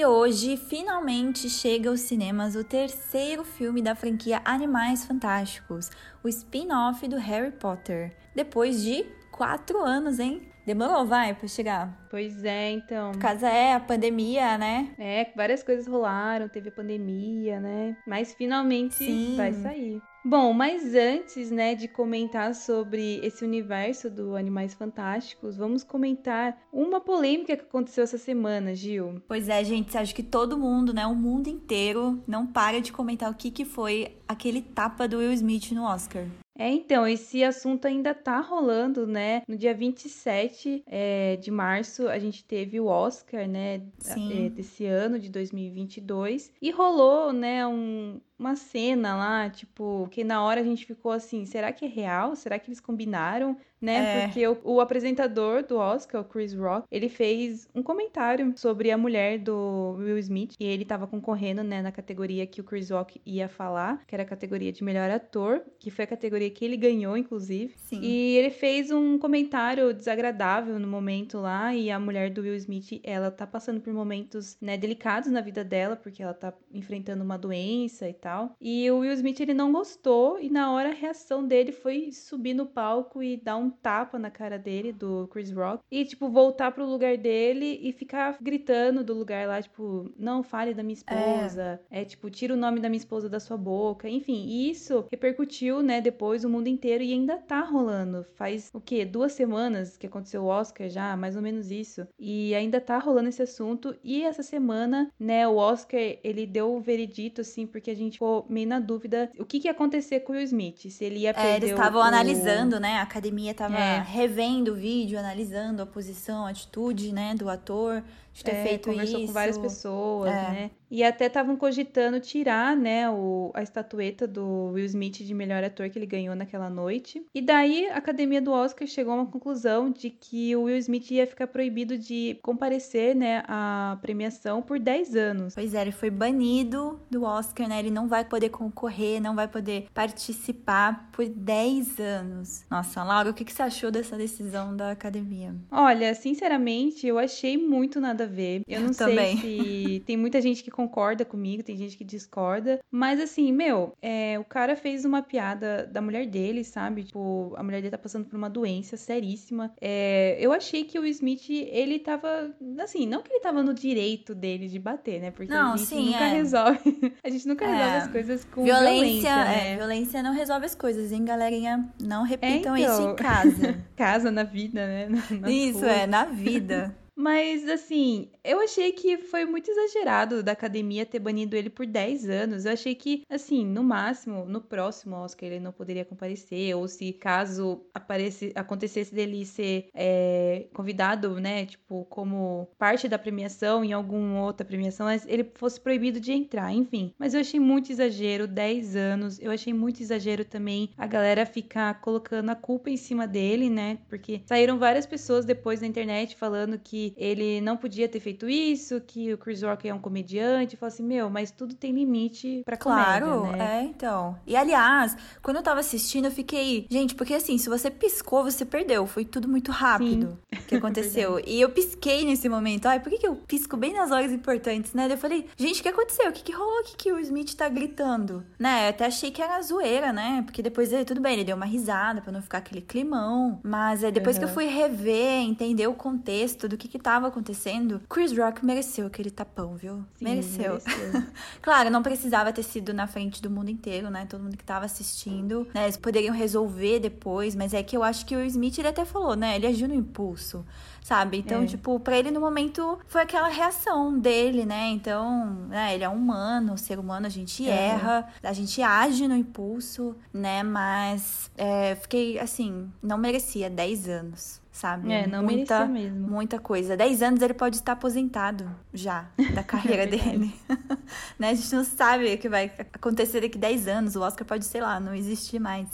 E hoje, finalmente, chega aos cinemas o terceiro filme da franquia Animais Fantásticos, o spin-off do Harry Potter. Depois de quatro anos, hein? Demorou, vai, pra chegar. Pois é, então. Por causa é a pandemia, né? É, várias coisas rolaram, teve a pandemia, né? Mas finalmente Sim. vai sair. Bom, mas antes, né, de comentar sobre esse universo do Animais Fantásticos, vamos comentar uma polêmica que aconteceu essa semana, Gil. Pois é, gente, acho que todo mundo, né, o mundo inteiro, não para de comentar o que, que foi aquele tapa do Will Smith no Oscar. É, então, esse assunto ainda tá rolando, né? No dia 27 é, de março, a gente teve o Oscar, né? Sim. É, desse ano, de 2022. E rolou, né, um, uma cena lá, tipo, que na hora a gente ficou assim, será que é real? Será que eles combinaram? Né? É. Porque o, o apresentador do Oscar, o Chris Rock, ele fez um comentário sobre a mulher do Will Smith. E ele tava concorrendo, né, na categoria que o Chris Rock ia falar, que era a categoria de melhor ator, que foi a categoria que ele ganhou, inclusive. Sim. E ele fez um comentário desagradável no momento lá, e a mulher do Will Smith, ela tá passando por momentos, né, delicados na vida dela, porque ela tá enfrentando uma doença e tal. E o Will Smith, ele não gostou, e na hora a reação dele foi subir no palco e dar um tapa na cara dele, do Chris Rock, e, tipo, voltar pro lugar dele e ficar gritando do lugar lá, tipo, não fale da minha esposa, é, tipo, tira o nome da minha esposa da sua boca, enfim, e isso repercutiu, né, depois o mundo inteiro e ainda tá rolando. Faz o quê? Duas semanas que aconteceu o Oscar já, mais ou menos isso. E ainda tá rolando esse assunto. E essa semana, né, o Oscar, ele deu o veredito, assim, porque a gente ficou meio na dúvida o que, que ia acontecer com o Will Smith. Se ele ia perder É, eles estavam o- analisando, né? A academia tava É. revendo o vídeo, analisando a posição, a atitude, né, do ator de ter É, feito conversou isso. com várias pessoas, É. né? E até estavam cogitando tirar, né, o, a estatueta do Will Smith de melhor ator que ele ganhou naquela noite. E daí a academia do Oscar chegou a uma conclusão de que o Will Smith ia ficar proibido de comparecer, né, à premiação por 10 anos. Pois é, ele foi banido do Oscar, né? Ele não vai poder concorrer, não vai poder participar por 10 anos. Nossa, Laura, o que, que você achou dessa decisão da academia? Olha, sinceramente, eu achei muito nada a ver. Eu não sei Também. se tem muita gente que concorda comigo, tem gente que discorda. Mas assim, meu, é, o cara fez uma piada da mulher dele, sabe? Tipo, a mulher dele tá passando por uma doença seríssima. É, eu achei que o Smith, ele tava. Assim, não que ele tava no direito dele de bater, né? Porque Não, a gente sim, nunca é. resolve. a gente nunca É. resolve as coisas com violência, violência, né? é, violência não resolve as coisas, hein, galerinha? Não repitam então. isso em casa. Casa na vida, né? Nas isso, é, na vida. Mas, assim, eu achei que foi muito exagerado da academia ter banido ele por 10 anos. Eu achei que, assim, no máximo, no próximo Oscar ele não poderia comparecer. Ou se caso aparece, acontecesse dele ser é, convidado, né, tipo, como parte da premiação em alguma outra premiação, ele fosse proibido de entrar, enfim. Mas eu achei muito exagero, 10 anos. Eu achei muito exagero também a galera ficar colocando a culpa em cima dele, né? Porque saíram várias pessoas depois na internet falando que ele não podia ter feito isso, que o Chris Rock é um comediante. Falei assim, meu, mas tudo tem limite pra Claro, comédia, né? é, então. E aliás, quando eu tava assistindo, eu fiquei. Gente, porque assim, se você piscou, você perdeu. Foi tudo muito rápido que aconteceu. e eu pisquei nesse momento. Ai, por que, que eu pisco bem nas horas importantes, né? Eu falei, gente, o que aconteceu? O que, que rolou? O que, que o Smith tá gritando? Né? Eu até achei que era zoeira, né? Porque depois, eh, tudo bem, ele deu uma risada pra não ficar aquele climão. Mas eh, depois que eu Uhum. fui rever, entender o contexto do que que tava acontecendo, Chris Rock mereceu aquele tapão, viu? Sim, mereceu. mereceu. Claro, não precisava ter sido na frente do mundo inteiro, né? Todo mundo que tava assistindo, né? Eles poderiam resolver depois, mas é que eu acho que o Smith, ele até falou, né? Ele agiu no impulso, sabe? Então, É. tipo, pra ele no momento foi aquela reação dele, né? Então, né? Ele é humano, ser humano, a gente Aham. erra, a gente age no impulso, né? Mas é, fiquei, assim, não merecia 10 anos. sabe? É, não muita, mesmo. Muita coisa. 10 anos ele pode estar aposentado já da carreira é dele. né? A gente não sabe o que vai acontecer daqui 10 anos. O Oscar pode, sei lá, não existir mais.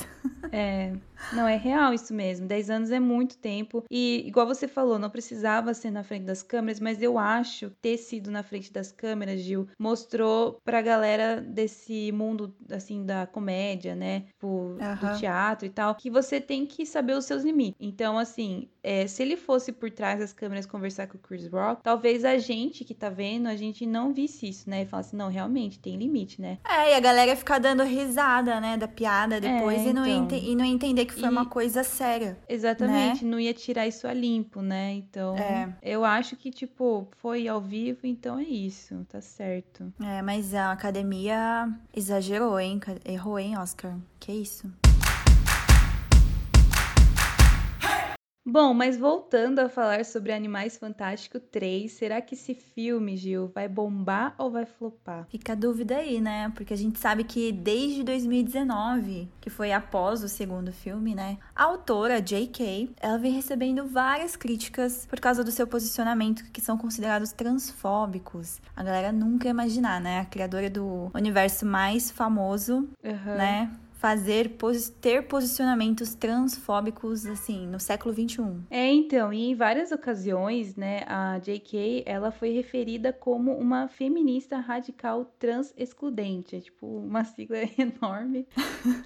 é. Não, é real isso mesmo. 10 anos é muito tempo. E, igual você falou, não precisava ser na frente das câmeras, mas eu acho ter sido na frente das câmeras, Gil, mostrou pra galera desse mundo, assim, da comédia, né? Tipo, uhum. do teatro e tal, que você tem que saber os seus limites. Então, assim, é, se ele fosse por trás das câmeras conversar com o Chris Rock, talvez a gente que tá vendo, a gente não visse isso, né? E falasse, não, realmente, tem limite, né? É, e a galera ficar dando risada, né? Da piada depois é, e, não então. e não entender que foi e... uma coisa séria. Exatamente, né? não ia tirar isso a limpo, né? Então, é. eu acho que, tipo, foi ao vivo, então é isso, tá certo. É, mas a academia exagerou, hein? Errou, hein, Oscar? Que isso? Bom, mas voltando a falar sobre Animais Fantásticos 3, será que esse filme, Gil, vai bombar ou vai flopar? Fica a dúvida aí, né? Porque a gente sabe que desde 2019, que foi após o segundo filme, né? A autora, J.K., ela vem recebendo várias críticas por causa do seu posicionamento, que são considerados transfóbicos. A galera nunca ia imaginar, né? A criadora do universo mais famoso, uhum. né? Fazer, ter posicionamentos transfóbicos, assim, no século XXI. É, então, e em várias ocasiões, né, a J.K., ela foi referida como uma feminista radical trans excludente, é tipo uma sigla enorme,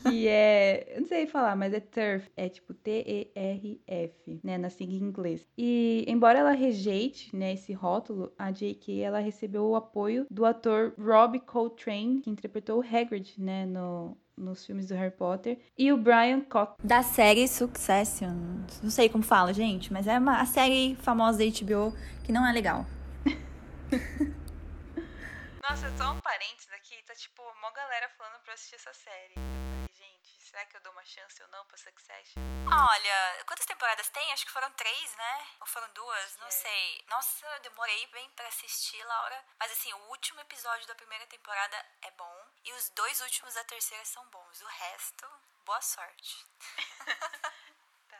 que é, não sei falar, mas é TERF, é tipo T-E-R-F, né, na sigla em inglês. E, embora ela rejeite, né, esse rótulo, a J.K., ela recebeu o apoio do ator Rob Coltrane, que interpretou o Hagrid, né, no nos filmes do Harry Potter, e o Brian Cox. Da série Succession. Não sei como fala, gente, mas é uma a série famosa da HBO que não é legal. Nossa, só um parênteses aqui, tá tipo, uma galera falando pra assistir essa série. Será que eu dou uma chance ou não pra Succession? Olha, quantas temporadas tem? Acho que foram três, né? Ou foram duas? Não é. sei. Nossa, demorei bem para assistir, Laura. Mas assim, o último episódio da primeira temporada é bom. E os dois últimos da terceira são bons. O resto, boa sorte. tá,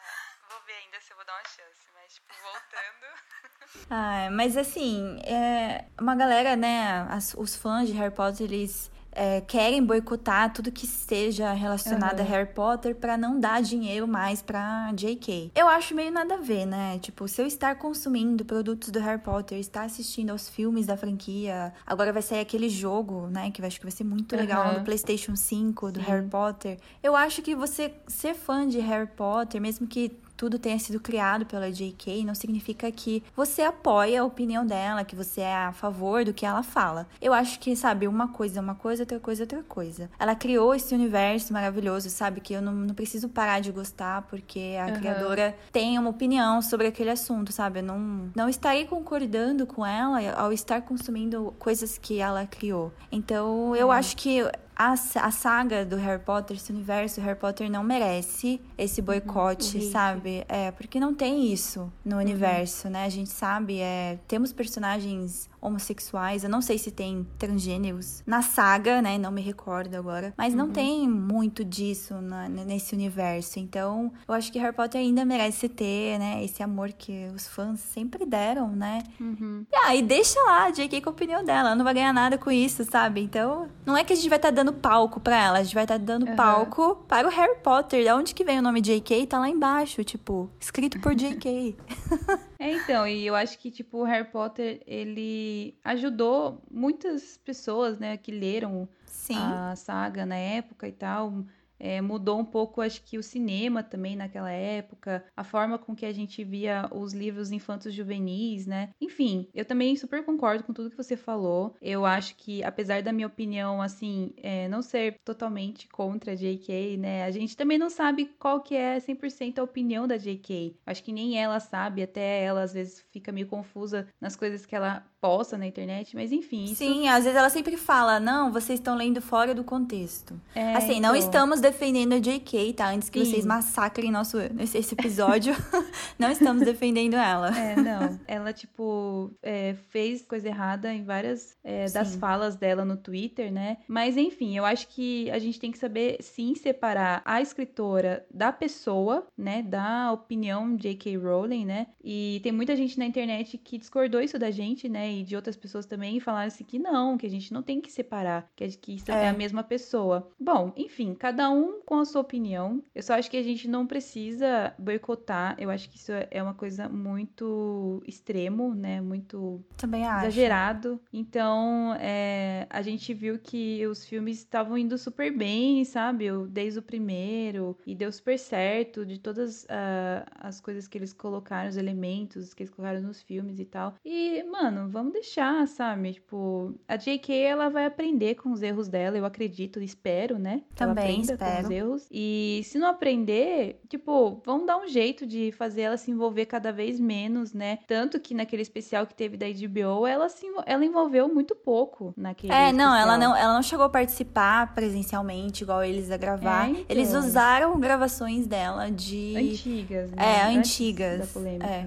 vou ver ainda se eu vou dar uma chance. Mas, tipo, voltando. ah, mas assim, é uma galera, né? As, os fãs de Harry Potter, eles é, querem boicotar tudo que seja relacionado uhum. a Harry Potter para não dar dinheiro mais para J.K. Eu acho meio nada a ver, né? Tipo, se eu estar consumindo produtos do Harry Potter, estar assistindo aos filmes da franquia, agora vai sair aquele jogo, né? Que eu acho que vai ser muito uhum. legal no PlayStation 5 do Sim. Harry Potter. Eu acho que você ser fã de Harry Potter, mesmo que tudo tenha sido criado pela J.K., não significa que você apoia a opinião dela, que você é a favor do que ela fala. Eu acho que, sabe, uma coisa é uma coisa, outra coisa é outra coisa. Ela criou esse universo maravilhoso, sabe? Que eu não, não preciso parar de gostar porque a uhum. criadora tem uma opinião sobre aquele assunto, sabe? Eu não, não estarei concordando com ela ao estar consumindo coisas que ela criou. Então, eu uhum. acho que a, a saga do Harry Potter, esse universo Harry Potter não merece esse uhum, boicote, uhum, sabe? É, porque não tem isso no uhum. universo, né? A gente sabe, é, temos personagens homossexuais. Eu não sei se tem transgêneros na saga, né? Não me recordo agora. Mas não uhum. tem muito disso na, nesse universo. Então, eu acho que Harry Potter ainda merece ter, né? Esse amor que os fãs sempre deram, né? Uhum. E aí, deixa lá a J.K. com a opinião dela. Ela não vai ganhar nada com isso, sabe? Então, não é que a gente vai estar tá dando palco pra ela. A gente vai estar tá dando uhum. palco para o Harry Potter. Da onde que vem o nome J.K.? Tá lá embaixo, tipo, escrito por J.K. é, então. E eu acho que, tipo, o Harry Potter, ele ajudou muitas pessoas, né, que leram Sim. a saga na época e tal, é, mudou um pouco, acho que o cinema também naquela época, a forma com que a gente via os livros infantos juvenis, né? Enfim, eu também super concordo com tudo que você falou. Eu acho que, apesar da minha opinião, assim, é, não ser totalmente contra a JK, né? A gente também não sabe qual que é 100% a opinião da JK. Acho que nem ela sabe, até ela às vezes fica meio confusa nas coisas que ela posta na internet, mas enfim. Isso... Sim, às vezes ela sempre fala: não, vocês estão lendo fora do contexto. É, assim, então... não estamos defendendo a JK, tá? Antes que Sim. vocês massacrem nosso, esse, episódio, não estamos defendendo ela. É, não. Ela, tipo, é, fez coisa errada em várias é, das falas dela no Twitter, né? Mas, enfim, eu acho que a gente tem que saber, sim, separar a escritora da pessoa, né? Da opinião J.K. Rowling, né? E tem muita gente na internet que discordou isso da gente, né? E de outras pessoas também falaram assim que não, que a gente não tem que separar, que, que isso é. é a mesma pessoa. Bom, enfim, cada um com a sua opinião. Eu só acho que a gente não precisa boicotar. Eu acho que isso é uma coisa muito extremo, né? Muito também acho. exagerado. Então, é, a gente viu que os filmes estavam indo super bem, sabe? Desde o primeiro. E deu super certo de todas uh, as coisas que eles colocaram, os elementos que eles colocaram nos filmes e tal. E, mano, vamos deixar, sabe? Tipo, a J.K. ela vai aprender com os erros dela, eu acredito, espero, né? Também espero. Com erros. E se não aprender, tipo, vamos dar um jeito de fazer ela se envolver cada vez menos, né? Tanto que naquele especial que teve da HBO, ela se ela envolveu muito pouco naquele É, não, ela não, ela não chegou a participar presencialmente igual eles a gravar. É, então. Eles usaram gravações dela de antigas, né? É, antigas. Da polêmica. É.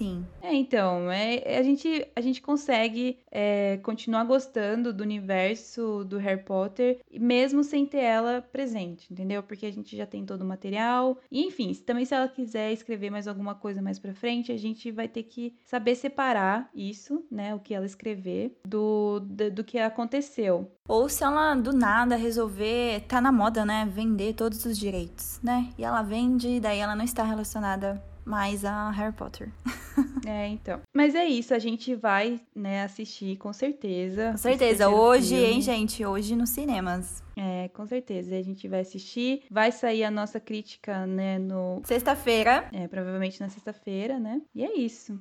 Sim. É, então, é, a, gente, a gente consegue é, continuar gostando do universo do Harry Potter, mesmo sem ter ela presente, entendeu? Porque a gente já tem todo o material. E, enfim, também se ela quiser escrever mais alguma coisa mais pra frente, a gente vai ter que saber separar isso, né? O que ela escrever, do, do, do que aconteceu. Ou se ela do nada resolver, tá na moda, né? Vender todos os direitos, né? E ela vende, daí ela não está relacionada mais a Harry Potter. é, então. Mas é isso, a gente vai, né, assistir com certeza. Com certeza, hoje, filme. hein, gente? Hoje nos cinemas. É, com certeza. A gente vai assistir. Vai sair a nossa crítica, né, no. Sexta-feira. É, provavelmente na sexta-feira, né? E é isso.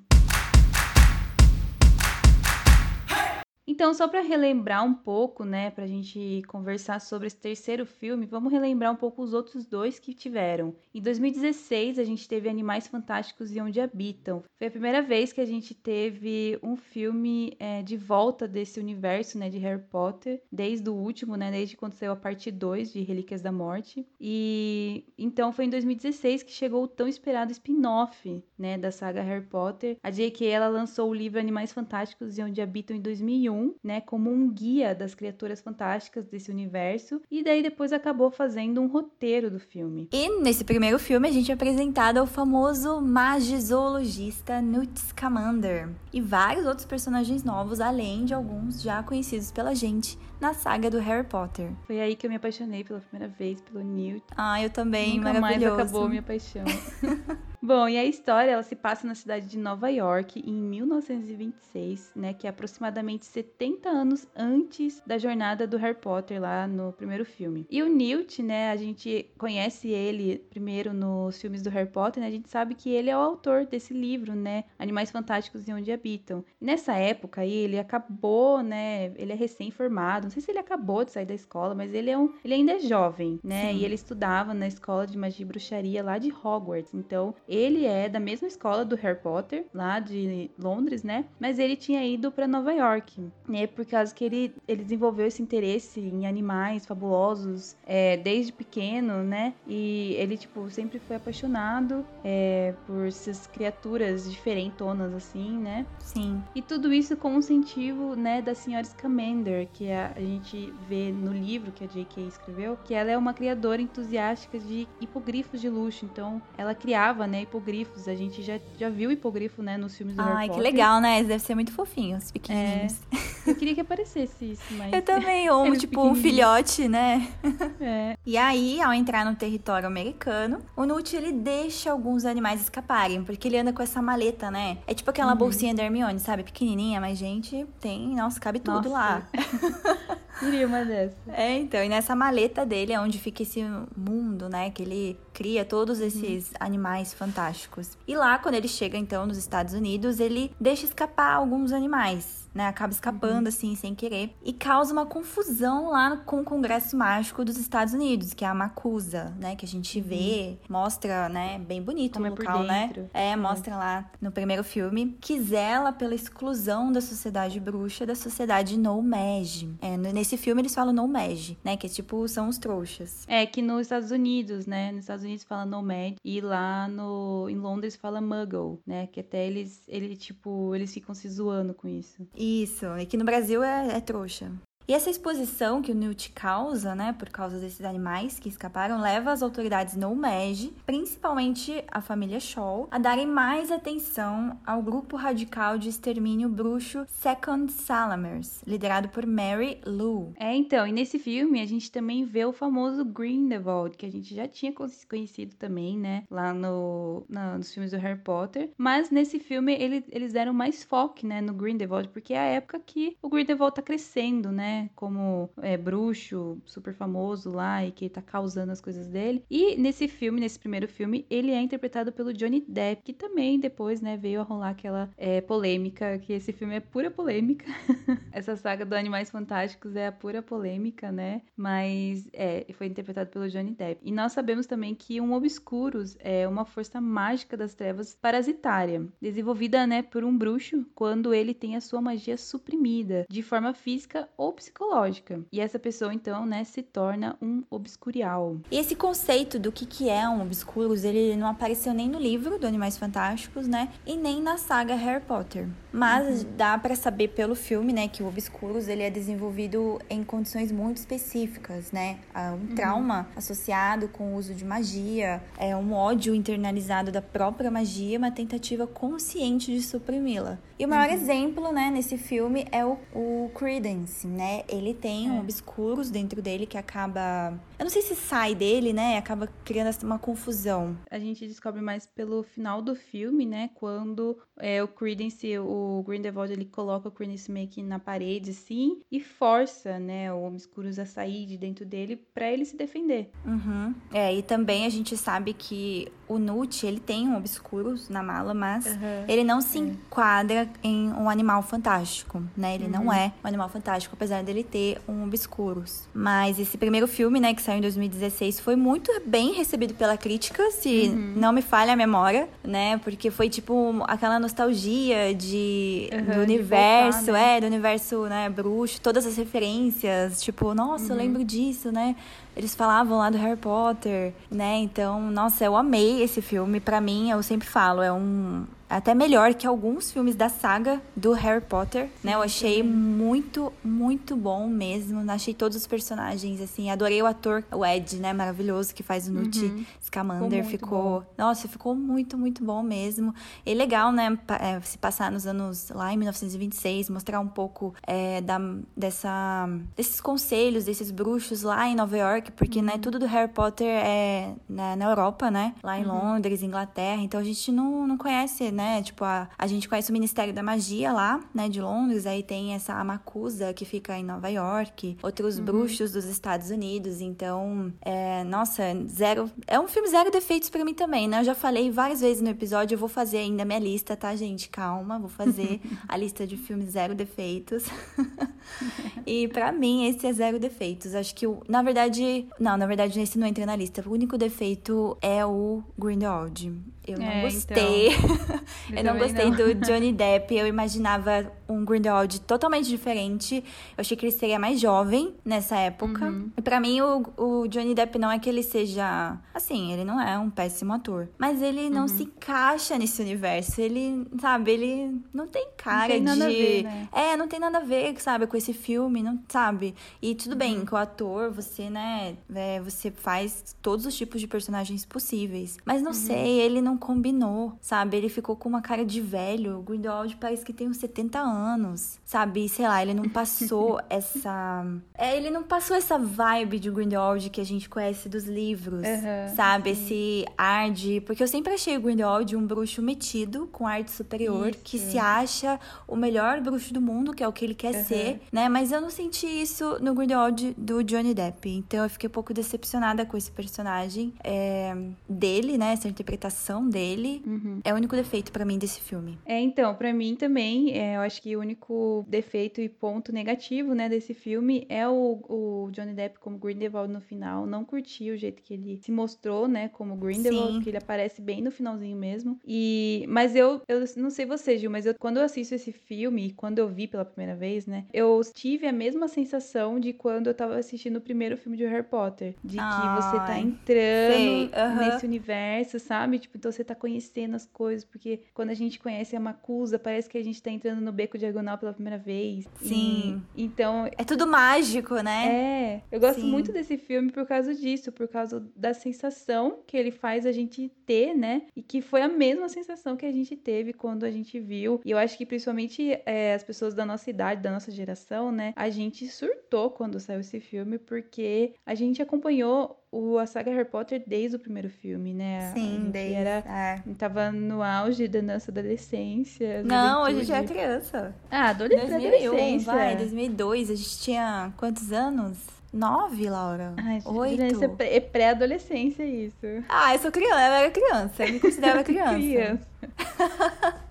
Então, só para relembrar um pouco, né, para a gente conversar sobre esse terceiro filme, vamos relembrar um pouco os outros dois que tiveram. Em 2016, a gente teve Animais Fantásticos e Onde Habitam. Foi a primeira vez que a gente teve um filme é, de volta desse universo, né, de Harry Potter, desde o último, né, desde quando saiu a parte 2 de Relíquias da Morte. E então foi em 2016 que chegou o tão esperado spin-off, né, da saga Harry Potter. A J.K. ela lançou o livro Animais Fantásticos e Onde Habitam em 2001 né, como um guia das criaturas fantásticas desse universo, e daí depois acabou fazendo um roteiro do filme. E nesse primeiro filme a gente é apresentado ao famoso magizoologista Newt Scamander e vários outros personagens novos, além de alguns já conhecidos pela gente na saga do Harry Potter. Foi aí que eu me apaixonei pela primeira vez pelo Newt. Ah, eu também, Nunca mais acabou minha paixão. Bom, e a história ela se passa na cidade de Nova York em 1926, né, que é aproximadamente 70 anos antes da jornada do Harry Potter lá no primeiro filme. E o Newt, né, a gente conhece ele primeiro nos filmes do Harry Potter, né, a gente sabe que ele é o autor desse livro, né, Animais Fantásticos e Onde Habitam. Nessa época aí, ele acabou, né, ele é recém-formado, não sei se ele acabou de sair da escola, mas ele é um, ele ainda é jovem, né, Sim. e ele estudava na escola de magia e bruxaria lá de Hogwarts. Então, ele é da mesma escola do Harry Potter, lá de Londres, né? Mas ele tinha ido para Nova York, né? Por causa que ele, ele desenvolveu esse interesse em animais fabulosos é, desde pequeno, né? E ele, tipo, sempre foi apaixonado é, por essas criaturas diferentonas, assim, né? Sim. E tudo isso com o incentivo, né, da senhora Scamander, que a, a gente vê no livro que a J.K. escreveu, que ela é uma criadora entusiástica de hipogrifos de luxo. Então, ela criava, né? Hipogrifos. A gente já, já viu hipogrifo, né? Nos filmes do Ai, Harry Potter. Ai, que legal, né? Deve ser muito fofinhos, pequenininhos. É, eu queria que aparecesse isso, mas... Eu também, ou tipo um filhote, né? É. E aí, ao entrar no território americano, o Newt, ele deixa alguns animais escaparem, porque ele anda com essa maleta, né? É tipo aquela uhum. bolsinha da Hermione, sabe? Pequenininha, mas, gente, tem... Nossa, cabe tudo Nossa. lá. Queria uma dessa. É, então, e nessa maleta dele é onde fica esse mundo, né? Que ele cria todos esses uhum. animais fantásticos. E lá, quando ele chega, então, nos Estados Unidos, ele deixa escapar alguns animais né? Acaba escapando, uhum. assim, sem querer. E causa uma confusão lá com o Congresso Mágico dos Estados Unidos, que é a Macusa, né? Que a gente vê, uhum. mostra, né? Bem bonito Como o é local, né? É, mostra lá no primeiro filme. Que zela pela exclusão da sociedade bruxa da sociedade no Mage. É, nesse filme eles falam no Mage, né? Que tipo, são os trouxas. É, que nos Estados Unidos, né? Nos Estados Unidos fala Nomad e lá no, em Londres fala Muggle, né? Que até eles, ele, tipo, eles ficam se zoando com isso. Isso, e que no Brasil é, é trouxa. E essa exposição que o Newt causa, né, por causa desses animais que escaparam, leva as autoridades no MEG, principalmente a família Shaw, a darem mais atenção ao grupo radical de extermínio bruxo Second Salamers, liderado por Mary Lou. É, então, e nesse filme a gente também vê o famoso Grindelwald, que a gente já tinha conhecido também, né, lá no, no nos filmes do Harry Potter, mas nesse filme ele, eles deram mais foco, né, no Grindelwald, porque é a época que o Grindelwald tá crescendo, né, como é, bruxo super famoso lá e que tá causando as coisas dele. E nesse filme, nesse primeiro filme, ele é interpretado pelo Johnny Depp, que também depois, né, veio a rolar aquela é, polêmica, que esse filme é pura polêmica. Essa saga do Animais Fantásticos é a pura polêmica, né? Mas é, foi interpretado pelo Johnny Depp. E nós sabemos também que um Obscuros é uma força mágica das trevas parasitária, desenvolvida, né, por um bruxo quando ele tem a sua magia suprimida, de forma física ou psicológica psicológica. E essa pessoa, então, né, se torna um obscurial. E esse conceito do que, que é um obscuros, ele não apareceu nem no livro do Animais Fantásticos, né? E nem na saga Harry Potter. Mas uhum. dá para saber pelo filme, né, que o obscuros ele é desenvolvido em condições muito específicas, né? Um uhum. trauma associado com o uso de magia, é um ódio internalizado da própria magia, uma tentativa consciente de suprimi-la. E o maior uhum. exemplo, né, nesse filme é o, o Credence, né? Ele tem é. um obscuros dentro dele que acaba. Eu não sei se sai dele, né? Acaba criando uma confusão. A gente descobre mais pelo final do filme, né? Quando é, o Credence, o Grindelwald, ele coloca o Credence meio que na parede, assim, e força, né? O Obscuros a sair de dentro dele para ele se defender. Uhum. É, e também a gente sabe que o Newt, ele tem um Obscuros na mala, mas uhum. ele não se é. enquadra em um animal fantástico, né? Ele uhum. não é um animal fantástico, apesar dele ter um obscuros. Mas esse primeiro filme, né, que saiu em 2016, foi muito bem recebido pela crítica, se uhum. não me falha a memória, né? Porque foi tipo aquela nostalgia de uhum, do universo, voltar, né? é, do universo, né, bruxo, todas as referências, tipo, nossa, eu uhum. lembro disso, né? Eles falavam lá do Harry Potter, né? Então, nossa, eu amei esse filme. Para mim, eu sempre falo, é um até melhor que alguns filmes da saga do Harry Potter, né? Eu achei muito, muito bom mesmo. Achei todos os personagens, assim. Adorei o ator, o Ed, né? Maravilhoso, que faz o Newt uhum. Scamander. Ficou, ficou nossa, ficou muito, muito bom mesmo. E legal, né? É, se passar nos anos lá em 1926, mostrar um pouco é, da, dessa, desses conselhos, desses bruxos lá em Nova York, porque, né, uhum. né? Tudo do Harry Potter é na, na Europa, né? Lá em uhum. Londres, Inglaterra. Então a gente não, não conhece, né? Tipo, a, a gente conhece o Ministério da Magia lá, né, de Londres, aí tem essa Amacusa que fica em Nova York, outros uhum. bruxos dos Estados Unidos, então, é, nossa, zero, é um filme zero defeitos para mim também, né? Eu já falei várias vezes no episódio, eu vou fazer ainda minha lista, tá, gente? Calma, vou fazer a lista de filmes zero defeitos. e para mim esse é zero defeitos. Acho que o, na verdade, não, na verdade esse não entra na lista. O único defeito é o Grindelwald. Eu não é, gostei. Então, eu não gostei não. do Johnny Depp. Eu imaginava um Grindelwald totalmente diferente. Eu achei que ele seria mais jovem nessa época. Uhum. E pra mim, o, o Johnny Depp não é que ele seja. Assim, ele não é um péssimo ator. Mas ele não uhum. se encaixa nesse universo. Ele, sabe, ele não tem cara não tem de. Ver, né? É, não tem nada a ver, sabe, com esse filme, não sabe? E tudo uhum. bem, que o ator, você, né, é, você faz todos os tipos de personagens possíveis. Mas não uhum. sei, ele não combinou, sabe? Ele ficou com uma cara de velho. O Grindelwald parece que tem uns 70 anos, sabe? Sei lá, ele não passou essa. É, ele não passou essa vibe de Grindelwald que a gente conhece dos livros, uhum, sabe? Sim. Esse ar de. Porque eu sempre achei o Grindelwald um bruxo metido, com arte superior, isso. que se acha o melhor bruxo do mundo, que é o que ele quer uhum. ser, né? Mas eu não senti isso no Grindelwald do Johnny Depp. Então eu fiquei um pouco decepcionada com esse personagem é, dele, né? Essa interpretação dele. Uhum. É o único defeito para mim desse filme. É, então, para mim também, é, eu acho que o único defeito e ponto negativo, né, desse filme é o, o Johnny Depp como Grindelwald no final. Não curti o jeito que ele se mostrou, né, como Grindelwald, Sim. que ele aparece bem no finalzinho mesmo. E, mas eu, eu não sei você, Gil, mas eu, quando eu assisto esse filme, quando eu vi pela primeira vez, né, eu tive a mesma sensação de quando eu tava assistindo o primeiro filme de Harry Potter, de que você tá entrando nesse universo, sabe? Tipo, então você tá conhecendo as coisas, porque quando a gente conhece a Macusa, parece que a gente tá entrando no beco diagonal pela primeira vez. Sim. E, então. É tudo mágico, né? É. Eu gosto Sim. muito desse filme por causa disso, por causa da sensação que ele faz a gente ter, né? E que foi a mesma sensação que a gente teve quando a gente viu. E eu acho que principalmente é, as pessoas da nossa idade, da nossa geração, né? A gente surtou quando saiu esse filme, porque a gente acompanhou o, a saga Harry Potter desde o primeiro filme, né? Sim, desde. Era, é. Tava no auge da nossa adolescência. Não, a gente era criança. Ah, adolescência. 2001, vai, 2002. A gente tinha quantos anos? Nove, Laura? Ai, Oito? É pré-adolescência isso. Ah, eu sou criança, eu era criança. Eu me considerava criança. criança.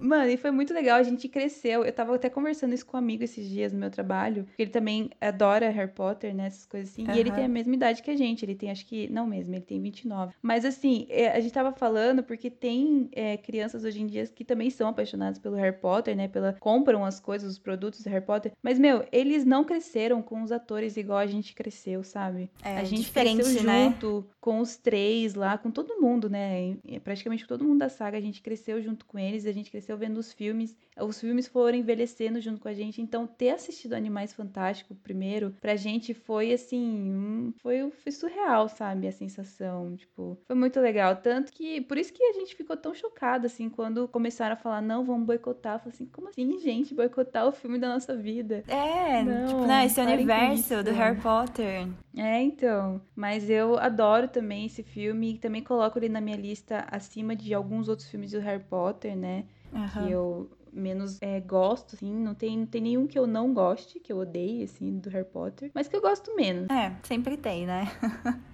Mano, e foi muito legal, a gente cresceu. Eu tava até conversando isso com um amigo esses dias no meu trabalho, ele também adora Harry Potter, né, essas coisas assim. Uhum. E ele tem a mesma idade que a gente, ele tem, acho que, não mesmo, ele tem 29. Mas assim, é, a gente tava falando porque tem é, crianças hoje em dia que também são apaixonadas pelo Harry Potter, né, pela compram as coisas, os produtos do Harry Potter. Mas, meu, eles não cresceram com os atores igual a gente cresceu, sabe? É, a gente cresceu né? junto com os três lá, com todo mundo, né? Praticamente com todo mundo da saga, a gente cresceu junto com eles, a gente cresceu vendo os filmes os filmes foram envelhecendo junto com a gente. Então, ter assistido Animais Fantásticos primeiro, pra gente foi assim, foi, foi surreal, sabe? A sensação, tipo, foi muito legal. Tanto que, por isso que a gente ficou tão chocada, assim, quando começaram a falar, não, vamos boicotar. Eu falei assim, como assim, gente, boicotar o filme da nossa vida? É, não, tipo, né, esse universo do Harry Potter. É, então. Mas eu adoro também esse filme e também coloco ele na minha lista acima de alguns outros filmes do Harry Potter, né? Uhum. Que eu menos é, gosto, assim. Não tem, não tem nenhum que eu não goste, que eu odeie, assim, do Harry Potter. Mas que eu gosto menos. É, sempre tem, né?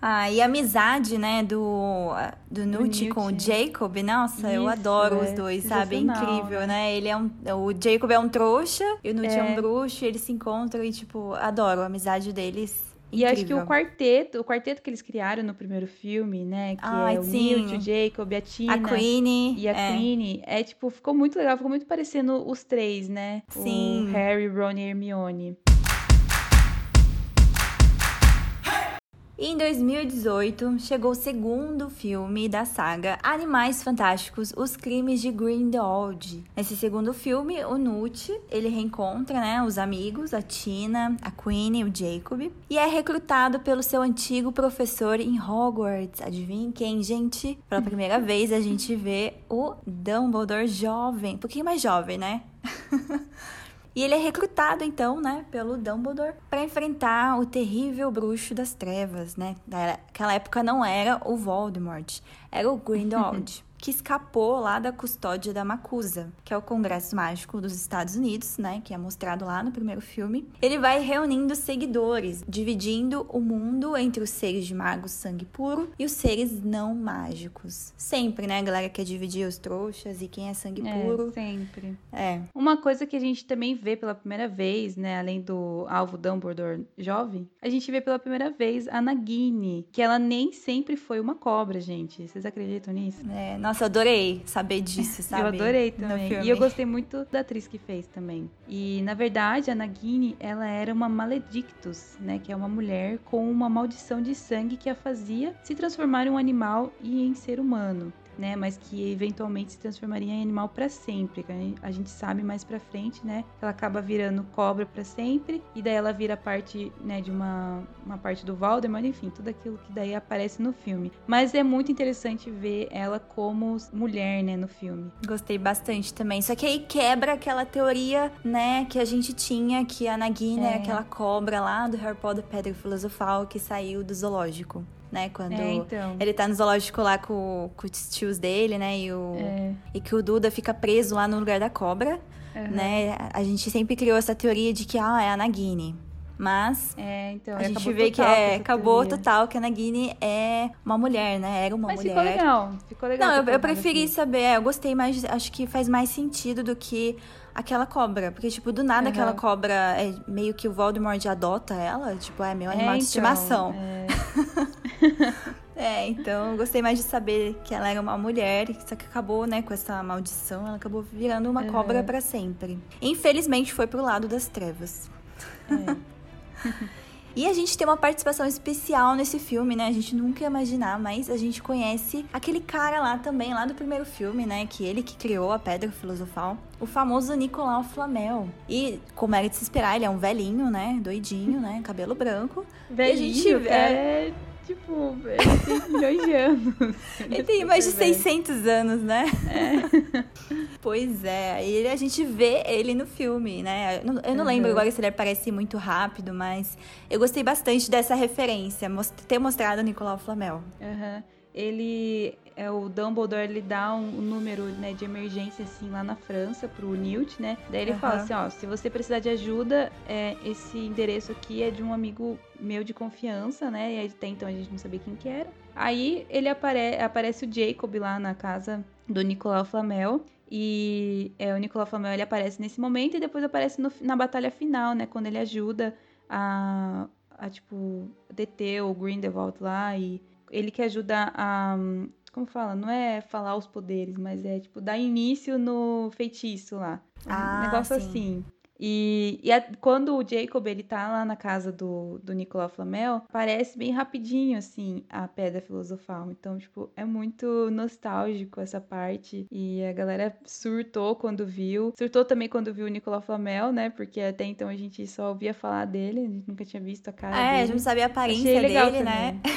Ah, e a amizade, né, do, do Newt com o Jacob, nossa, Isso, eu adoro é os dois, sabe? É incrível, né? Ele é um. O Jacob é um trouxa e o Newt é, é um bruxo, eles se encontram e, tipo, adoro a amizade deles. E acho que o quarteto, o quarteto que eles criaram no primeiro filme, né? Que Ai, é o sim. Newt, o Jacob, a Tina. A Queenie. E a é. Queenie. É, tipo, ficou muito legal, ficou muito parecendo os três, né? Sim. O Harry, Ron e Hermione. E em 2018 chegou o segundo filme da saga Animais Fantásticos: Os Crimes de Grindelwald. Nesse segundo filme, o Newt, ele reencontra, né, os amigos, a Tina, a Queen e o Jacob, e é recrutado pelo seu antigo professor em Hogwarts. Adivinha quem, gente? Pela primeira vez a gente vê o Dumbledore jovem, um pouquinho mais jovem, né? E ele é recrutado então, né, pelo Dumbledore para enfrentar o terrível bruxo das trevas, né? Naquela época não era o Voldemort, era o Grindelwald. que escapou lá da custódia da Macusa, que é o Congresso Mágico dos Estados Unidos, né, que é mostrado lá no primeiro filme. Ele vai reunindo seguidores, dividindo o mundo entre os seres de magos sangue puro e os seres não mágicos. Sempre, né, a galera quer dividir os trouxas e quem é sangue é, puro. Sempre. É. Uma coisa que a gente também vê pela primeira vez, né, além do alvo Dumbledore jovem, a gente vê pela primeira vez a Nagini, que ela nem sempre foi uma cobra, gente. Vocês acreditam nisso? É, nossa, adorei saber disso, sabe? Eu adorei também. E eu gostei muito da atriz que fez também. E, na verdade, a Nagini, ela era uma maledictus, né? Que é uma mulher com uma maldição de sangue que a fazia se transformar em um animal e em ser humano né? Mas que eventualmente se transformaria em animal para sempre. A gente sabe mais para frente, né? Ela acaba virando cobra para sempre e daí ela vira parte, né, de uma, uma parte do Voldemort, enfim, tudo aquilo que daí aparece no filme. Mas é muito interessante ver ela como mulher, né, no filme. Gostei bastante também. Só que aí quebra aquela teoria, né, que a gente tinha que a Nagini é, é aquela cobra lá do Harry Potter Pedra Filosofal que saiu do zoológico né? Quando é, então. ele tá no zoológico lá com, com os tios dele, né? E, o, é. e que o Duda fica preso lá no lugar da cobra, uhum. né? A gente sempre criou essa teoria de que, ah, é a Nagini. Mas é, então, a gente vê que é, acabou teoria. total que a Nagini é uma mulher, né? Era uma Mas mulher. ficou legal. Ficou legal. Não, eu, eu preferi assim. saber. É, eu gostei mais. Acho que faz mais sentido do que aquela cobra. Porque, tipo, do nada uhum. aquela cobra é meio que o Voldemort adota ela. Tipo, é meu animal é, de então, estimação. É... É, então gostei mais de saber que ela era uma mulher, só que acabou, né, com essa maldição, ela acabou virando uma uhum. cobra para sempre. Infelizmente foi pro lado das trevas. É. E a gente tem uma participação especial nesse filme, né? A gente nunca ia imaginar, mas a gente conhece aquele cara lá também, lá do primeiro filme, né? Que ele que criou a Pedra Filosofal. O famoso Nicolau Flamel. E, como era de se esperar, ele é um velhinho, né? Doidinho, né? Cabelo branco. Velhinho, e a gente... é tipo, ele tem milhões de anos. Ele tem mais de 600 anos, né? É. pois é, e a gente vê ele no filme, né? Eu não, eu não uhum. lembro agora se ele aparece muito rápido, mas eu gostei bastante dessa referência, ter mostrado o Nicolau Flamel. Uhum. Ele é o Dumbledore ele dá um, um, número né, de emergência assim lá na França pro Newt, né? Daí ele uhum. fala assim, ó, se você precisar de ajuda, é, esse endereço aqui é de um amigo meu de confiança, né? E até então a gente não sabia quem que era. Aí ele apare aparece o Jacob lá na casa do Nicolau Flamel. E é, o Nicolau Flamel ele aparece nesse momento e depois aparece no, na batalha final, né? Quando ele ajuda a, a tipo, deter o Grindelwald lá e ele que ajuda a como fala? Não é falar os poderes, mas é tipo dar início no feitiço lá. Ah, um negócio sim. assim. E, e a, quando o Jacob ele tá lá na casa do, do Nicolau Flamel, parece bem rapidinho, assim, a Pedra Filosofal. Então, tipo, é muito nostálgico essa parte. E a galera surtou quando viu. Surtou também quando viu o Nicolau Flamel, né? Porque até então a gente só ouvia falar dele, a gente nunca tinha visto a cara é, dele. É, a gente não sabia a aparência dele, né?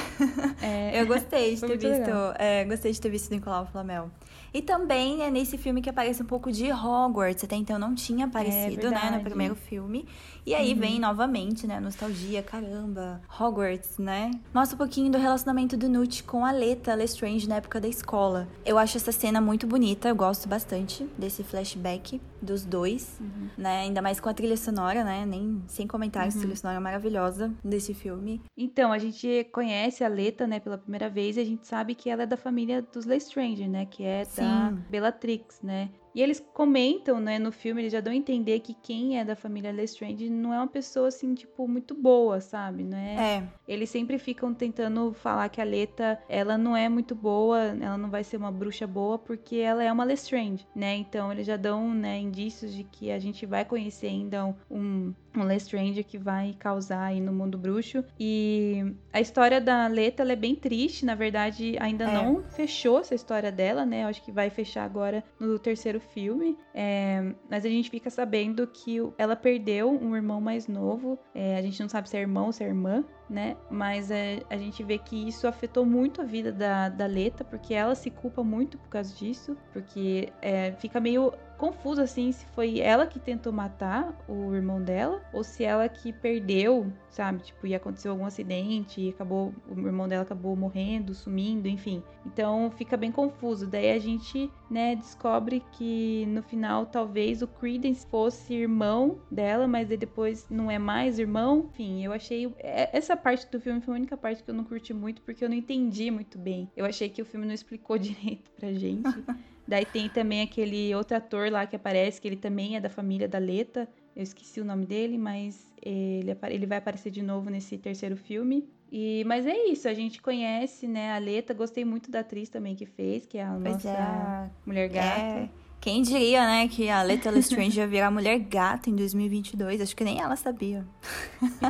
É, Eu gostei de ter visto. É, gostei de ter visto o Nicolau Flamel. E também é nesse filme que aparece um pouco de Hogwarts. Até então não tinha aparecido, é né? No primeiro filme. E aí uhum. vem novamente, né? Nostalgia, caramba. Hogwarts, né? Mostra um pouquinho do relacionamento do Newt com a Leta Lestrange na época da escola. Eu acho essa cena muito bonita, eu gosto bastante desse flashback dos dois, uhum. né? Ainda mais com a trilha sonora, né? Nem sem comentários, uhum. trilha sonora maravilhosa desse filme. Então, a gente conhece a Leta, né, pela primeira vez e a gente sabe que ela é da família dos Lestrange, né? Que é Sim. da Bellatrix, né? E eles comentam, né, no filme, eles já dão a entender que quem é da família Lestrange não é uma pessoa, assim, tipo, muito boa, sabe? Não é... é. Eles sempre ficam tentando falar que a Leta, ela não é muito boa, ela não vai ser uma bruxa boa, porque ela é uma Lestrange, né? Então, eles já dão, né, indícios de que a gente vai conhecer ainda um, um Lestrange que vai causar aí no mundo bruxo. E a história da Leta, é bem triste, na verdade, ainda é. não fechou essa história dela, né? Eu acho que vai fechar agora no terceiro filme, é, mas a gente fica sabendo que ela perdeu um irmão mais novo. É, a gente não sabe se é irmão ou se é irmã, né? Mas é, a gente vê que isso afetou muito a vida da, da Leta, porque ela se culpa muito por causa disso, porque é, fica meio confuso assim se foi ela que tentou matar o irmão dela ou se ela que perdeu, sabe? Tipo, e aconteceu algum acidente e acabou o irmão dela acabou morrendo, sumindo, enfim. Então fica bem confuso. Daí a gente, né, descobre que no final talvez o Credence fosse irmão dela, mas depois não é mais irmão. Enfim, eu achei é, essa parte do filme foi a única parte que eu não curti muito porque eu não entendi muito bem. Eu achei que o filme não explicou direito pra gente. Daí tem também aquele outro ator lá que aparece, que ele também é da família da Leta. Eu esqueci o nome dele, mas ele, ele vai aparecer de novo nesse terceiro filme. E, mas é isso, a gente conhece, né, a Leta. Gostei muito da atriz também que fez, que é a pois nossa é. mulher gata. É. Quem diria, né, que a Leta Lestrange ia virar mulher gata em 2022? Acho que nem ela sabia.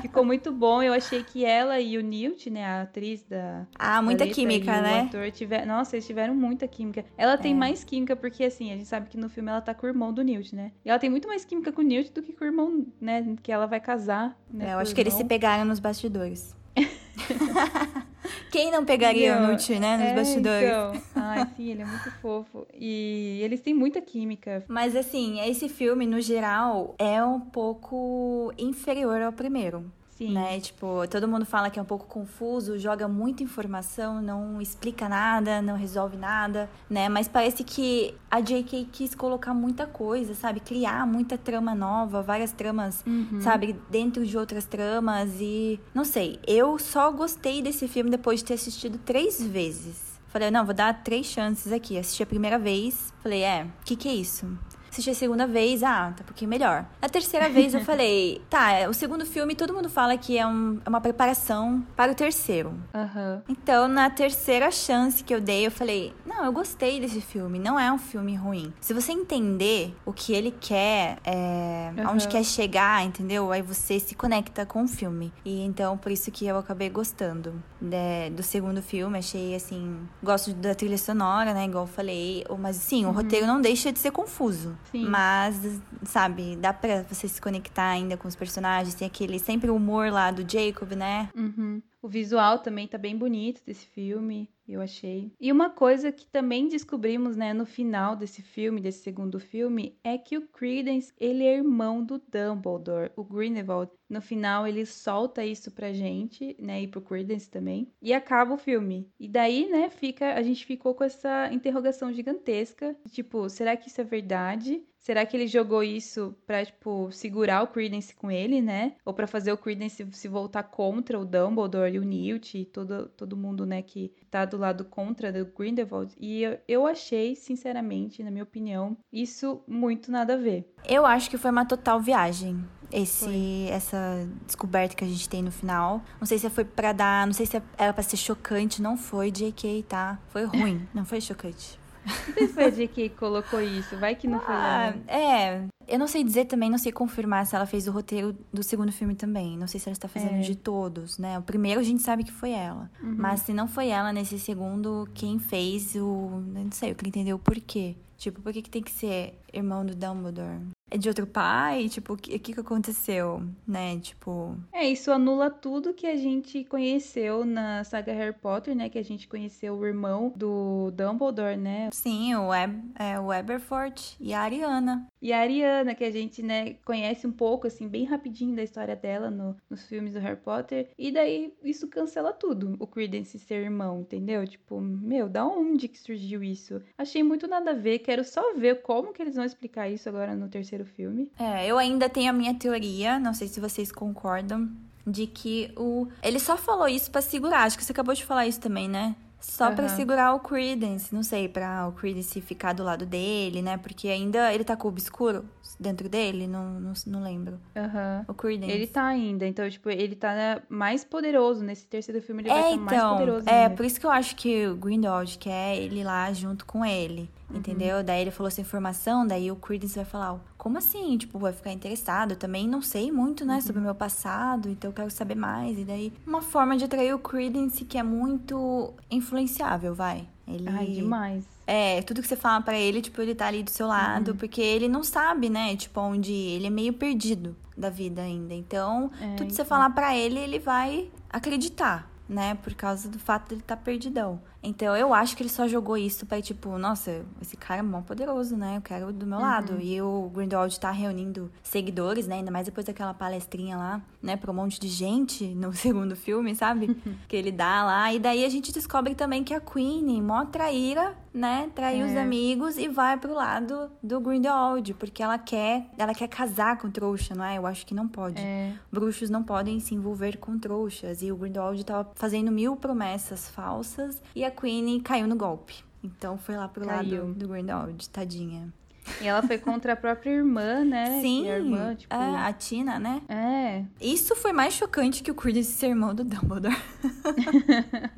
Ficou muito bom. Eu achei que ela e o Newt, né, a atriz da. Ah, muita da química, né? Ator tiver... Nossa, eles tiveram muita química. Ela tem é. mais química porque, assim, a gente sabe que no filme ela tá com o irmão do Newt, né? E ela tem muito mais química com o Newt do que com o irmão, né? Que ela vai casar. Né, é, eu acho que eles se pegaram nos bastidores. Quem não pegaria o Nut, né, nos é, bastidores? Então. Ai, sim, ele é muito fofo. E eles têm muita química. Mas, assim, esse filme, no geral, é um pouco inferior ao primeiro. Sim. Né? Tipo, todo mundo fala que é um pouco confuso, joga muita informação, não explica nada, não resolve nada, né? Mas parece que a J.K. quis colocar muita coisa, sabe? Criar muita trama nova, várias tramas, uhum. sabe? Dentro de outras tramas e... Não sei, eu só gostei desse filme depois de ter assistido três vezes. Falei, não, vou dar três chances aqui. Assisti a primeira vez, falei, é, o que que é isso? Assisti a segunda vez, ah, tá um pouquinho melhor. A terceira vez eu falei, tá, é, o segundo filme todo mundo fala que é, um, é uma preparação para o terceiro. Uhum. Então, na terceira chance que eu dei, eu falei, não, eu gostei desse filme, não é um filme ruim. Se você entender o que ele quer, é, uhum. aonde quer chegar, entendeu? Aí você se conecta com o filme. E então, por isso que eu acabei gostando né, do segundo filme. Achei, assim, gosto da trilha sonora, né, igual eu falei. Mas, sim, uhum. o roteiro não deixa de ser confuso. Sim. Mas, sabe, dá pra você se conectar ainda com os personagens. Tem aquele sempre humor lá do Jacob, né? Uhum. O visual também tá bem bonito desse filme, eu achei. E uma coisa que também descobrimos, né, no final desse filme, desse segundo filme, é que o Credence, ele é irmão do Dumbledore, o Grindelwald. No final ele solta isso pra gente, né, e pro Credence também, e acaba o filme. E daí, né, fica, a gente ficou com essa interrogação gigantesca, tipo, será que isso é verdade? Será que ele jogou isso pra, tipo, segurar o Credence com ele, né? Ou para fazer o Credence se voltar contra o Dumbledore e o Newt e todo, todo mundo, né, que tá do lado contra do Grindelwald? E eu, eu achei, sinceramente, na minha opinião, isso muito nada a ver. Eu acho que foi uma total viagem esse essa descoberta que a gente tem no final. Não sei se foi para dar, não sei se era para ser chocante, não foi, JK, tá? Foi ruim, não foi chocante. Não sei se foi a JK que colocou isso, vai que não foi ah, É, eu não sei dizer também, não sei confirmar se ela fez o roteiro do segundo filme também. Não sei se ela está fazendo é. de todos, né? O primeiro a gente sabe que foi ela. Uhum. Mas se não foi ela nesse segundo, quem fez o. Não sei, eu queria entender o porquê. Tipo, por que, que tem que ser irmão do Dumbledore? É de outro pai? Tipo, o que, que aconteceu, né? Tipo. É, isso anula tudo que a gente conheceu na saga Harry Potter, né? Que a gente conheceu o irmão do Dumbledore, né? Sim, o, Web, é, o Eberfort e a Ariana. E a Ariana, que a gente, né, conhece um pouco, assim, bem rapidinho da história dela no, nos filmes do Harry Potter. E daí isso cancela tudo, o Credence ser irmão, entendeu? Tipo, meu, da onde que surgiu isso? Achei muito nada a ver, quero só ver como que eles vão explicar isso agora no terceiro terceiro filme. É, eu ainda tenho a minha teoria, não sei se vocês concordam, de que o. Ele só falou isso para segurar. Acho que você acabou de falar isso também, né? Só uhum. para segurar o Credence, não sei, para o Credence ficar do lado dele, né? Porque ainda ele tá com o obscuro dentro dele, não, não, não lembro. Uhum. O Credence. Ele tá ainda, então, tipo, ele tá mais poderoso. Nesse terceiro filme ele é, vai estar então, mais poderoso. É, ainda. por isso que eu acho que o Grindelwald quer ele lá junto com ele. Uhum. Entendeu? Daí ele falou essa informação, daí o Credence vai falar, como assim? Tipo, vai ficar interessado. Eu também não sei muito, né, uhum. sobre o meu passado, então eu quero saber mais. E daí, uma forma de atrair o Credence que é muito influenciável, vai. Ele... Ai, demais. É, tudo que você fala para ele, tipo, ele tá ali do seu lado, uhum. porque ele não sabe, né, tipo, onde ele é meio perdido da vida ainda. Então, é, tudo que você então. falar para ele, ele vai acreditar, né, por causa do fato de ele estar tá perdidão. Então eu acho que ele só jogou isso pra, tipo, nossa, esse cara é mó poderoso, né? Eu quero do meu uhum. lado. E o Grindelwald tá reunindo seguidores, né? Ainda mais depois daquela palestrinha lá, né? Pra um monte de gente no segundo filme, sabe? que ele dá lá. E daí a gente descobre também que a Queen, mó traíra, né? Traiu é. os amigos e vai pro lado do Grindelwald. Porque ela quer, ela quer casar com trouxa, não é? Eu acho que não pode. É. Bruxos não podem se envolver com trouxas. E o Grindelwald tava fazendo mil promessas falsas. E a Queen caiu no golpe. Então foi lá pro caiu. lado do Grindelwald, tadinha. E ela foi contra a própria irmã, né? Sim, a irmã, tipo... é, a Tina, né? É. Isso foi mais chocante que o Credence ser irmão do Dumbledore.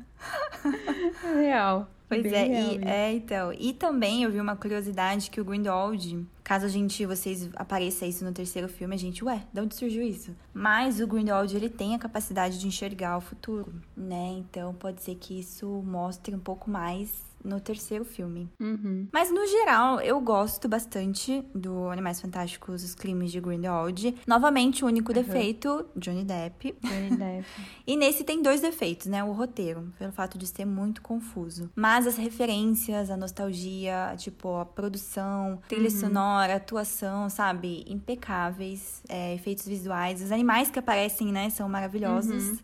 Real. Pois é, e, é, então. E também eu vi uma curiosidade que o Grindelwald, caso a gente, vocês apareça isso no terceiro filme, a gente, ué, de onde surgiu isso? Mas o Grindelwald, ele tem a capacidade de enxergar o futuro, né? Então pode ser que isso mostre um pouco mais no terceiro filme. Uhum. Mas no geral, eu gosto bastante do Animais Fantásticos, os crimes de Grindelwald. Novamente, o único uhum. defeito, Johnny Depp. Johnny Depp. e nesse tem dois defeitos, né? O roteiro, pelo fato de ser muito confuso. Mas as referências, a nostalgia, tipo, a produção, trilha uhum. sonora, atuação, sabe? Impecáveis. É, efeitos visuais. Os animais que aparecem, né, são maravilhosos.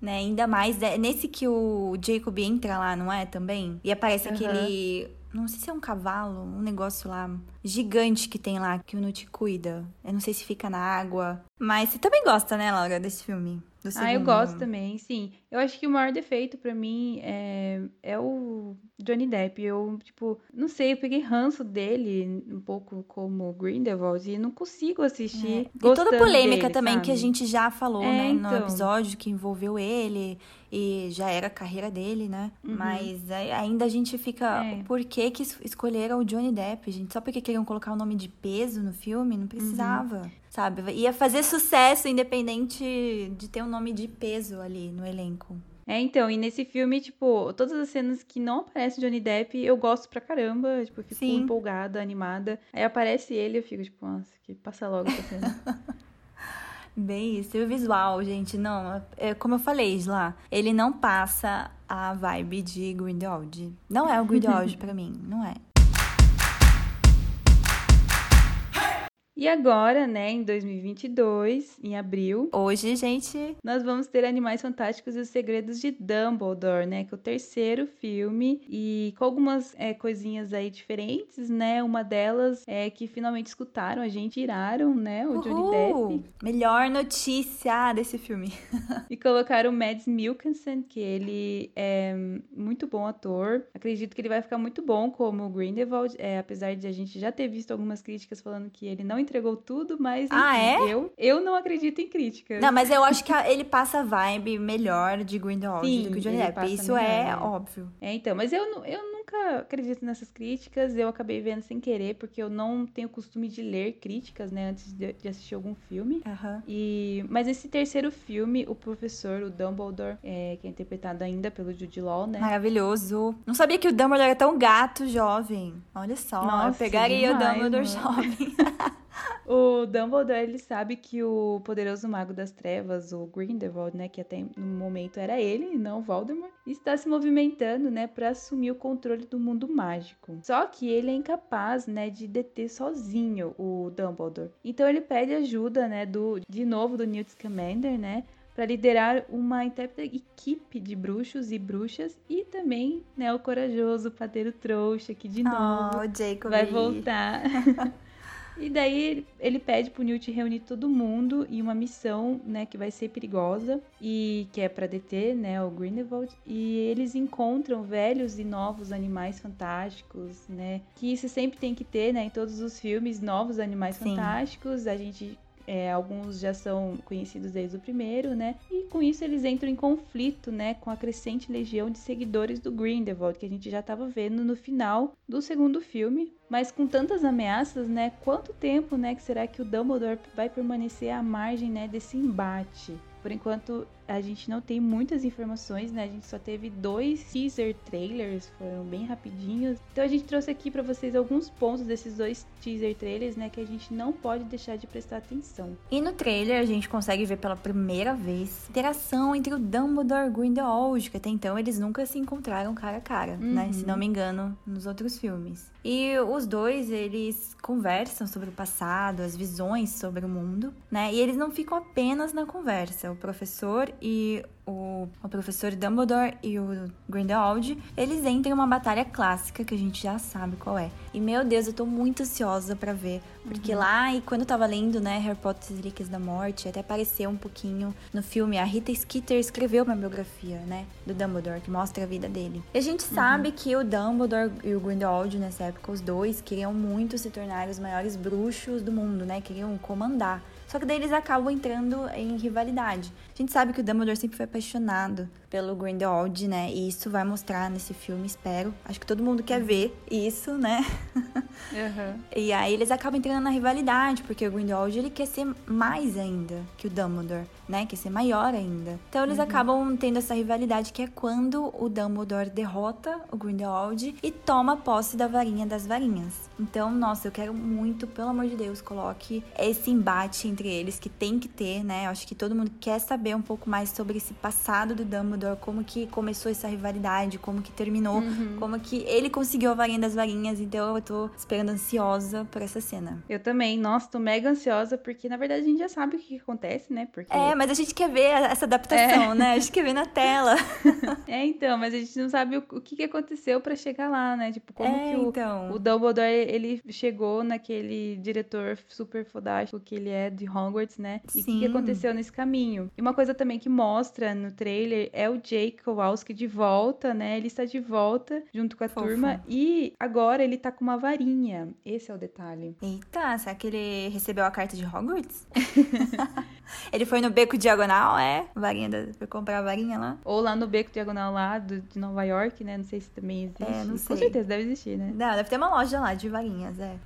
Né? Ainda mais é nesse que o Jacob entra lá, não é? Também. E aparece uhum. aquele. Não sei se é um cavalo, um negócio lá gigante que tem lá, que o Nut cuida. Eu não sei se fica na água. Mas você também gosta, né, Laura, desse filme? Ah, eu gosto também, sim. Eu acho que o maior defeito para mim é, é o Johnny Depp. Eu, tipo, não sei, eu peguei ranço dele um pouco como Grindelwald e não consigo assistir. É. E toda a polêmica dele, também sabe? que a gente já falou, é, né, então... no episódio que envolveu ele e já era a carreira dele, né? Uhum. Mas ainda a gente fica. É. Por que, que escolheram o Johnny Depp, gente? Só porque queriam colocar o um nome de peso no filme? Não precisava. Uhum. Sabe? Ia fazer sucesso independente de ter um nome de peso ali no elenco. É, então, e nesse filme, tipo, todas as cenas que não aparece Johnny Depp, eu gosto pra caramba, tipo, eu fico Sim. empolgada, animada. Aí aparece ele, eu fico, tipo, nossa, que passa logo essa cena. Bem isso. E o visual, gente, não. É, como eu falei lá, ele não passa a vibe de Grindelwald. Não é o Grindelwald pra mim, não é. E agora, né, em 2022, em abril. Hoje, gente. Nós vamos ter Animais Fantásticos e os Segredos de Dumbledore, né? Que é o terceiro filme. E com algumas é, coisinhas aí diferentes, né? Uma delas é que finalmente escutaram a gente, tiraram, né? O Uhul! Johnny Depp. Melhor notícia desse filme. e colocaram o Mads Mikkelsen, que ele é muito bom ator. Acredito que ele vai ficar muito bom como Grindelwald, é, apesar de a gente já ter visto algumas críticas falando que ele não entregou tudo, mas enfim, ah, é? eu, eu não acredito em críticas. Não, mas eu acho que ele passa a vibe melhor de Grindelwald Sim, do que o Johnny Depp. Isso é né? óbvio. É, então, mas eu, eu nunca acredito nessas críticas. Eu acabei vendo sem querer, porque eu não tenho costume de ler críticas, né, antes de, de assistir algum filme. Uhum. E, mas esse terceiro filme, o professor, o Dumbledore, é, que é interpretado ainda pelo Jude Law, né? Maravilhoso. Não sabia que o Dumbledore era tão gato jovem. Olha só, Nossa, eu pegaria demais, o Dumbledore mano. jovem. o Dumbledore, ele sabe que o poderoso mago das trevas, o Grindelwald, né, que até no momento era ele e não Voldemort, está se movimentando, né, para assumir o controle do mundo mágico. Só que ele é incapaz, né, de deter sozinho o Dumbledore. Então ele pede ajuda, né, do de novo do Newt Scamander, né, para liderar uma intérprete equipe de bruxos e bruxas e também, né, o corajoso padeiro trouxa que de novo oh, vai voltar. E daí ele pede pro Newt reunir todo mundo em uma missão, né, que vai ser perigosa e que é para deter, né, o Grindelwald. E eles encontram velhos e novos animais fantásticos, né, que isso sempre tem que ter, né, em todos os filmes, novos animais Sim. fantásticos. A gente é, alguns já são conhecidos desde o primeiro, né? E com isso eles entram em conflito, né? Com a crescente legião de seguidores do Grindelwald, que a gente já estava vendo no final do segundo filme. Mas com tantas ameaças, né? Quanto tempo, né? Que será que o Dumbledore vai permanecer à margem, né? Desse embate? Por enquanto, a gente não tem muitas informações, né? A gente só teve dois teaser trailers, foram bem rapidinhos. Então a gente trouxe aqui para vocês alguns pontos desses dois teaser trailers, né, que a gente não pode deixar de prestar atenção. E no trailer a gente consegue ver pela primeira vez a interação entre o Dumbledore e o Grindelwald, que até então eles nunca se encontraram cara a cara, uhum. né? Se não me engano, nos outros filmes. E os dois, eles conversam sobre o passado, as visões sobre o mundo, né? E eles não ficam apenas na conversa. O professor e o, o professor Dumbledore e o Grindelwald, eles entram em uma batalha clássica que a gente já sabe qual é. E meu Deus, eu tô muito ansiosa para ver, porque uhum. lá e quando eu tava lendo, né, Harry Potter e Relíquias da Morte, até apareceu um pouquinho no filme, a Rita Skeeter escreveu uma biografia, né, do Dumbledore que mostra a vida dele. E a gente uhum. sabe que o Dumbledore e o Grindelwald nessa época os dois queriam muito se tornar os maiores bruxos do mundo, né, queriam comandar Só que daí eles acabam entrando em rivalidade. A gente sabe que o Dumbledore sempre foi apaixonado pelo Grindelwald, né? E isso vai mostrar nesse filme, espero. Acho que todo mundo quer ver isso, né? Uhum. e aí eles acabam entrando na rivalidade, porque o Grindelwald ele quer ser mais ainda que o Dumbledore, né? Quer ser maior ainda. Então eles uhum. acabam tendo essa rivalidade que é quando o Dumbledore derrota o Grindelwald e toma posse da varinha das varinhas. Então, nossa, eu quero muito, pelo amor de Deus, coloque esse embate entre eles que tem que ter, né? Eu acho que todo mundo quer saber um pouco mais sobre esse passado do Dumbledore, como que começou essa rivalidade, como que terminou, uhum. como que ele conseguiu a varinha das varinhas. Então, eu tô esperando ansiosa por essa cena. Eu também, nossa, tô mega ansiosa porque na verdade a gente já sabe o que acontece, né? Porque É, mas a gente quer ver essa adaptação, é. né? A gente quer ver na tela. é, então, mas a gente não sabe o, o que, que aconteceu para chegar lá, né? Tipo, como é, que o, então. o Dumbledore ele chegou naquele diretor super fodástico que ele é de Hogwarts, né? E o que, que, aconteceu nesse caminho. E uma coisa também que mostra no trailer é o Jake Kowalski de volta, né? Ele está de volta junto com a Fofa. turma e agora ele tá com uma varinha. Esse é o detalhe. Eita, será que ele recebeu a carta de Hogwarts? ele foi no beco diagonal, é? Varinha da... Foi comprar a varinha lá? Ou lá no beco diagonal lá do, de Nova York, né? Não sei se também existe. É, não sei. Com certeza deve existir, né? Não, deve ter uma loja lá de varinhas, é.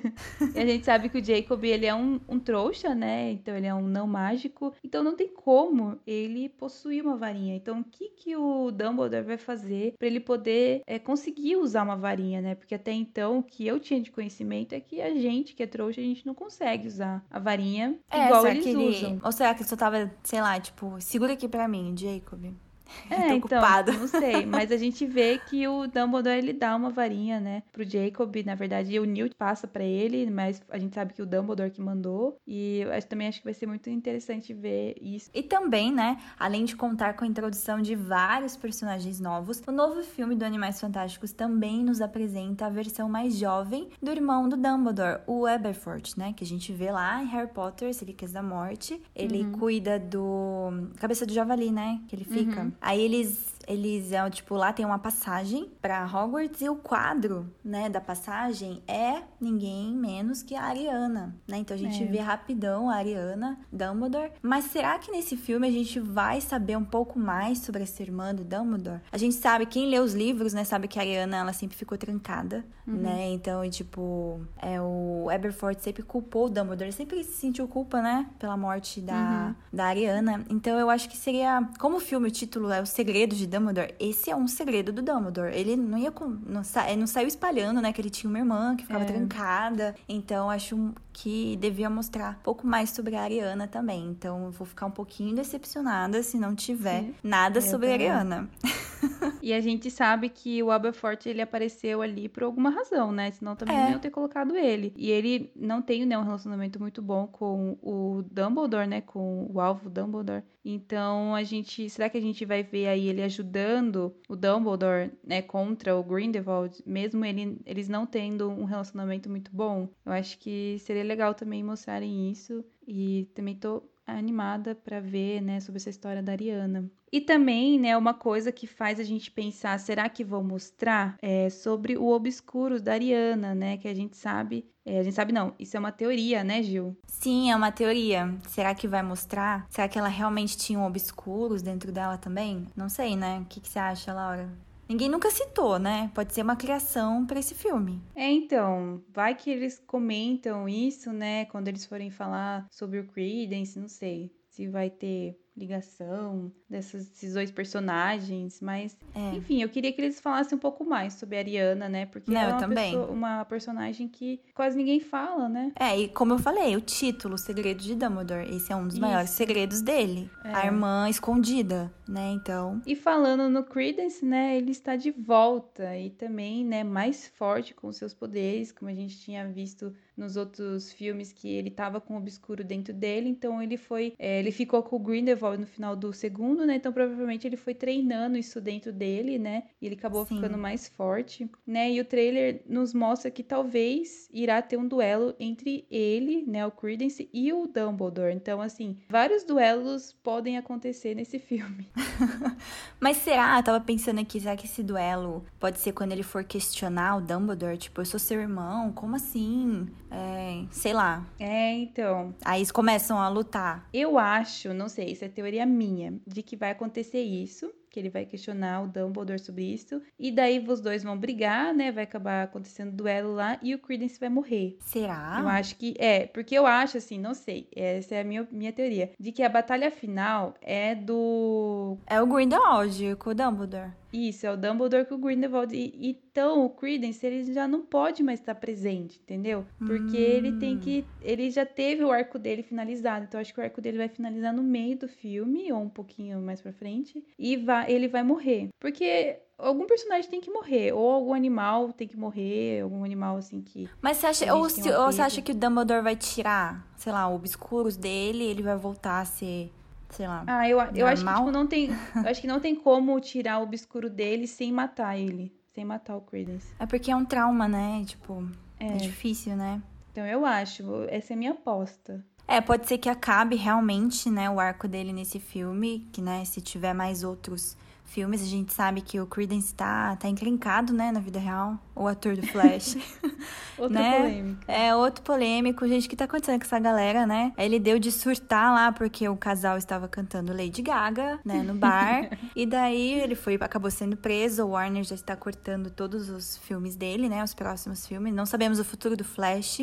e a gente sabe que o Jacob, ele é um, um trouxa, né? Então ele é um não mágico. Então não tem como ele possuir uma varinha. Então o que que o Dumbledore vai fazer para ele poder é, conseguir usar uma varinha, né? Porque até então o que eu tinha de conhecimento é que a gente que é trouxa, a gente não consegue usar a varinha é, igual eles ele... usam. Ou será que ele só tava, sei lá, tipo, segura aqui para mim, Jacob. É, então, não sei, mas a gente vê que o Dumbledore ele dá uma varinha, né, pro Jacob, na verdade o Newt passa para ele, mas a gente sabe que o Dumbledore que mandou, e eu também acho que vai ser muito interessante ver isso. E também, né, além de contar com a introdução de vários personagens novos, o novo filme do Animais Fantásticos também nos apresenta a versão mais jovem do irmão do Dumbledore, o Aberforth, né, que a gente vê lá em Harry Potter, Relíquias da Morte, ele uhum. cuida do cabeça do javali, né, que ele fica. Uhum. Aí eles eles é tipo lá tem uma passagem para Hogwarts e o quadro, né, da passagem é ninguém menos que a Ariana, né? Então a gente é. vê rapidão a Ariana Dumbledore, mas será que nesse filme a gente vai saber um pouco mais sobre essa irmã do Dumbledore? A gente sabe quem lê os livros, né, sabe que a Ariana ela sempre ficou trancada, uhum. né? Então, tipo, é o Aberforth sempre culpou o Dumbledore, ele sempre sentiu culpa, né, pela morte da uhum. da Ariana. Então eu acho que seria como o filme o título é O Segredo de Dumbledore, esse é um segredo do Dumbledore. Ele não ia com, não, sa, não saiu espalhando, né, que ele tinha uma irmã que ficava é. trancada. Então acho que devia mostrar um pouco mais sobre a Ariana também. Então eu vou ficar um pouquinho decepcionada se não tiver Sim. nada eu sobre também. a Ariana. e a gente sabe que o Aberforth ele apareceu ali por alguma razão, né? Senão também é. não iam ter colocado ele. E ele não tem né, um relacionamento muito bom com o Dumbledore, né? Com o alvo Dumbledore. Então a gente. Será que a gente vai ver aí ele ajudando o Dumbledore, né? Contra o Grindelwald, mesmo ele, eles não tendo um relacionamento muito bom? Eu acho que seria legal também mostrarem isso. E também tô animada para ver, né, sobre essa história da Ariana. E também, né, uma coisa que faz a gente pensar, será que vão mostrar é, sobre o obscuro da Ariana, né, que a gente sabe, é, a gente sabe não, isso é uma teoria, né, Gil? Sim, é uma teoria. Será que vai mostrar? Será que ela realmente tinha um obscuros dentro dela também? Não sei, né? O que, que você acha, Laura? Ninguém nunca citou, né? Pode ser uma criação para esse filme. É, então, vai que eles comentam isso, né? Quando eles forem falar sobre o Credence, não sei se vai ter ligação desses, desses dois personagens, mas é. enfim, eu queria que eles falassem um pouco mais sobre a Ariana, né? Porque Não, ela é uma, pessoa, uma, personagem que quase ninguém fala, né? É, e como eu falei, o título, O Segredo de Dumbledore, esse é um dos Isso. maiores segredos dele. É. A irmã escondida, né? Então. E falando no Credence, né? Ele está de volta e também, né, mais forte com seus poderes, como a gente tinha visto nos outros filmes que ele tava com o obscuro dentro dele, então ele foi, é, ele ficou com o Grindelwald no final do segundo, né? Então provavelmente ele foi treinando isso dentro dele, né? E ele acabou Sim. ficando mais forte, né? E o trailer nos mostra que talvez irá ter um duelo entre ele, né, o Credence e o Dumbledore. Então assim, vários duelos podem acontecer nesse filme. Mas será? Eu tava pensando aqui, será que esse duelo pode ser quando ele for questionar o Dumbledore, tipo, eu sou seu irmão, como assim? É. Sei lá. É, então. Aí eles começam a lutar. Eu acho, não sei, isso é teoria minha, de que vai acontecer isso que ele vai questionar o Dumbledore sobre isso. E daí os dois vão brigar, né? Vai acabar acontecendo duelo lá e o Credence vai morrer. Será? Eu acho que é, porque eu acho assim, não sei, essa é a minha, minha teoria, de que a batalha final é do É o Grindelwald com o Dumbledore. Isso, é o Dumbledore com o Grindelwald. E, então, o Credence, ele já não pode mais estar presente, entendeu? Porque hum. ele tem que... Ele já teve o arco dele finalizado. Então, acho que o arco dele vai finalizar no meio do filme, ou um pouquinho mais pra frente. E vai, ele vai morrer. Porque algum personagem tem que morrer, ou algum animal tem que morrer, algum animal assim que. Mas você acha, ou, se, ou você acha que o Dumbledore vai tirar, sei lá, obscuros dele, ele vai voltar a ser sei lá. Ah, eu, eu acho que tipo, não tem. Eu acho que não tem como tirar o obscuro dele sem matar ele. Sem matar o Credence. É porque é um trauma, né? Tipo, é, é difícil, né? Então eu acho, essa é a minha aposta. É, pode ser que acabe realmente, né, o arco dele nesse filme, que, né, se tiver mais outros filmes, a gente sabe que o Credence tá, tá encrencado, né, na vida real. O ator do Flash. Outra né? polêmica. É, outro polêmico. Gente, o que tá acontecendo com essa galera, né? Ele deu de surtar lá porque o casal estava cantando Lady Gaga, né, no bar. e daí ele foi, acabou sendo preso. O Warner já está cortando todos os filmes dele, né, os próximos filmes. Não sabemos o futuro do Flash.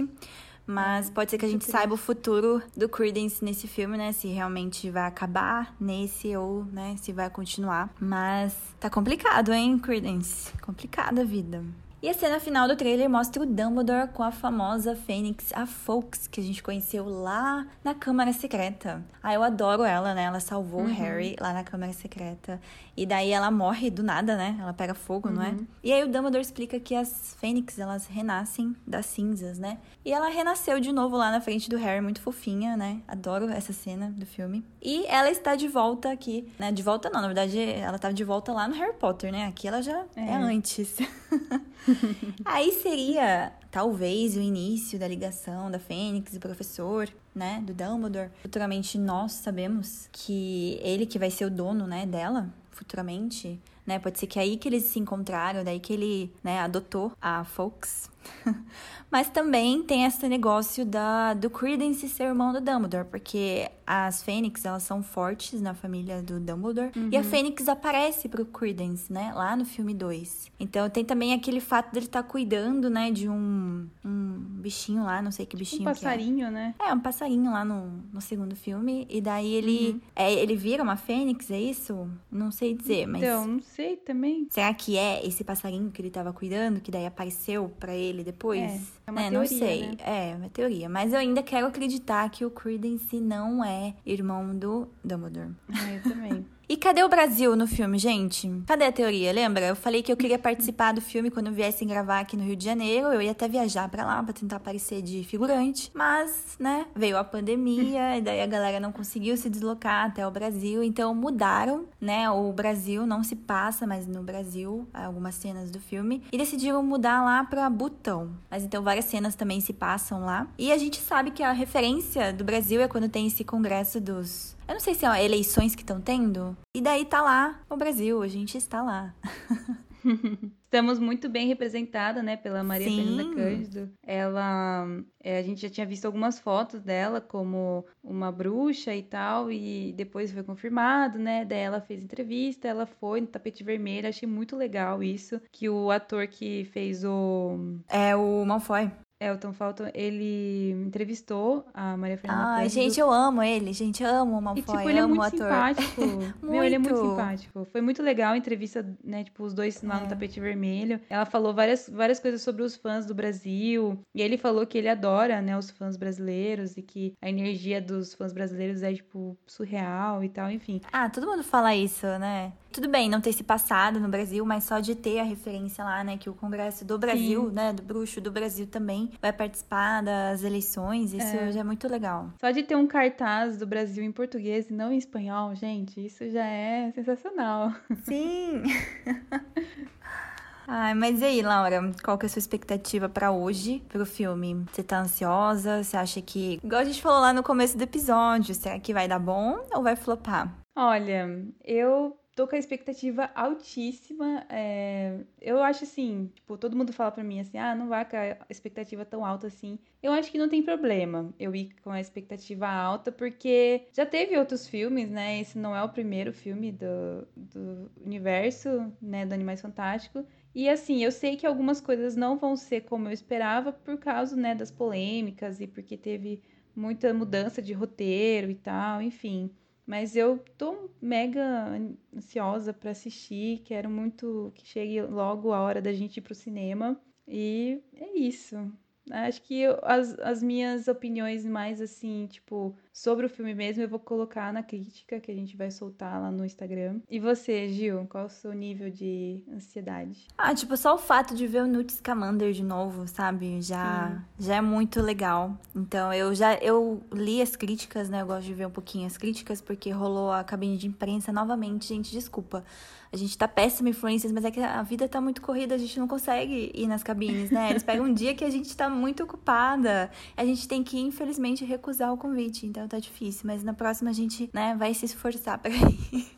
Mas pode ser que a gente saiba o futuro do Credence nesse filme, né? Se realmente vai acabar nesse ou, né, se vai continuar. Mas tá complicado, hein, Credence? Complicada a vida. E a cena final do trailer mostra o Dumbledore com a famosa Fênix, a Fawkes, que a gente conheceu lá na Câmara Secreta. Ah, eu adoro ela, né? Ela salvou o uhum. Harry lá na Câmara Secreta. E daí ela morre do nada, né? Ela pega fogo, uhum. não é? Uhum. E aí o Dumbledore explica que as Fênix, elas renascem das cinzas, né? E ela renasceu de novo lá na frente do Harry, muito fofinha, né? Adoro essa cena do filme. E ela está de volta aqui, né? De volta não, na verdade ela estava de volta lá no Harry Potter, né? Aqui ela já é, é antes. Aí seria, talvez, o início da ligação da Fênix e o professor, né, do Dumbledore. Futuramente nós sabemos que ele que vai ser o dono, né, dela, futuramente, né? Pode ser que é aí que eles se encontraram, daí que ele, né, adotou a Fox. Mas também tem esse negócio da, do Credence ser irmão do Dumbledore, porque as Fênix, elas são fortes na família do Dumbledore. Uhum. E a uhum. Fênix aparece pro Credence, né? Lá no filme 2. Então tem também aquele fato dele estar tá cuidando, né? De um, um bichinho lá, não sei que bichinho. Um passarinho, é. né? É, um passarinho lá no, no segundo filme. E daí ele. Uhum. É, ele vira uma Fênix, é isso? Não sei dizer, mas. Então, não sei também. Será que é esse passarinho que ele tava cuidando, que daí apareceu para ele depois? É, é uma é, teoria, não sei. Né? É, uma teoria. Mas eu ainda quero acreditar que o Credence não é irmão do Dumbledore. É, eu também. E cadê o Brasil no filme, gente? Cadê a teoria? Lembra? Eu falei que eu queria participar do filme quando viessem gravar aqui no Rio de Janeiro. Eu ia até viajar para lá para tentar aparecer de figurante. Mas, né, veio a pandemia e daí a galera não conseguiu se deslocar até o Brasil. Então mudaram, né? O Brasil não se passa mais no Brasil, algumas cenas do filme. E decidiram mudar lá pra Butão. Mas então várias cenas também se passam lá. E a gente sabe que a referência do Brasil é quando tem esse congresso dos eu não sei se é eleições que estão tendo. E daí tá lá o Brasil, a gente está lá. Estamos muito bem representada, né, pela Maria Sim. Fernanda Cândido. Ela, é, a gente já tinha visto algumas fotos dela como uma bruxa e tal, e depois foi confirmado, né? Daí ela fez entrevista, ela foi no tapete vermelho. Achei muito legal isso, que o ator que fez o é o Malfoy. É, o Tom Felton, ele entrevistou a Maria Fernanda Ai, Cândido. gente, eu amo ele. Gente, amo o Malfoy, e, tipo, ele é muito simpático. Meu, ele é muito simpático. Foi muito legal a entrevista, né, tipo, os dois lá é. no tapete vermelho. Ela falou várias, várias coisas sobre os fãs do Brasil. E ele falou que ele adora, né, os fãs brasileiros e que a energia dos fãs brasileiros é, tipo, surreal e tal, enfim. Ah, todo mundo fala isso, né? Tudo bem não ter se passado no Brasil, mas só de ter a referência lá, né, que o Congresso do Brasil, Sim. né, do Bruxo do Brasil também vai participar das eleições, isso é. já é muito legal. Só de ter um cartaz do Brasil em português e não em espanhol, gente, isso já é sensacional. Sim. Ai, mas e aí, Laura? Qual que é a sua expectativa para hoje, pro filme? Você tá ansiosa? Você acha que, igual a gente falou lá no começo do episódio, será que vai dar bom ou vai flopar? Olha, eu tô com a expectativa altíssima. É... Eu acho assim, tipo, todo mundo fala pra mim assim, ah, não vai com a expectativa tão alta assim. Eu acho que não tem problema eu ir com a expectativa alta, porque já teve outros filmes, né? Esse não é o primeiro filme do, do universo, né, do Animais Fantásticos. E assim, eu sei que algumas coisas não vão ser como eu esperava por causa, né, das polêmicas e porque teve muita mudança de roteiro e tal, enfim. Mas eu tô mega ansiosa para assistir, quero muito que chegue logo a hora da gente ir pro cinema. E é isso. Acho que eu, as, as minhas opiniões mais assim, tipo, sobre o filme mesmo, eu vou colocar na crítica que a gente vai soltar lá no Instagram. E você, Gil, qual é o seu nível de ansiedade? Ah, tipo, só o fato de ver o Newt Scamander de novo, sabe? Já, já é muito legal. Então, eu já eu li as críticas, né? Eu gosto de ver um pouquinho as críticas, porque rolou a cabine de imprensa novamente. Gente, desculpa. A gente tá péssima influências, mas é que a vida tá muito corrida, a gente não consegue ir nas cabines, né? Eles pegam um dia que a gente tá muito ocupada. A gente tem que, infelizmente, recusar o convite. Então, tá difícil. Mas na próxima a gente, né, vai se esforçar pra ir.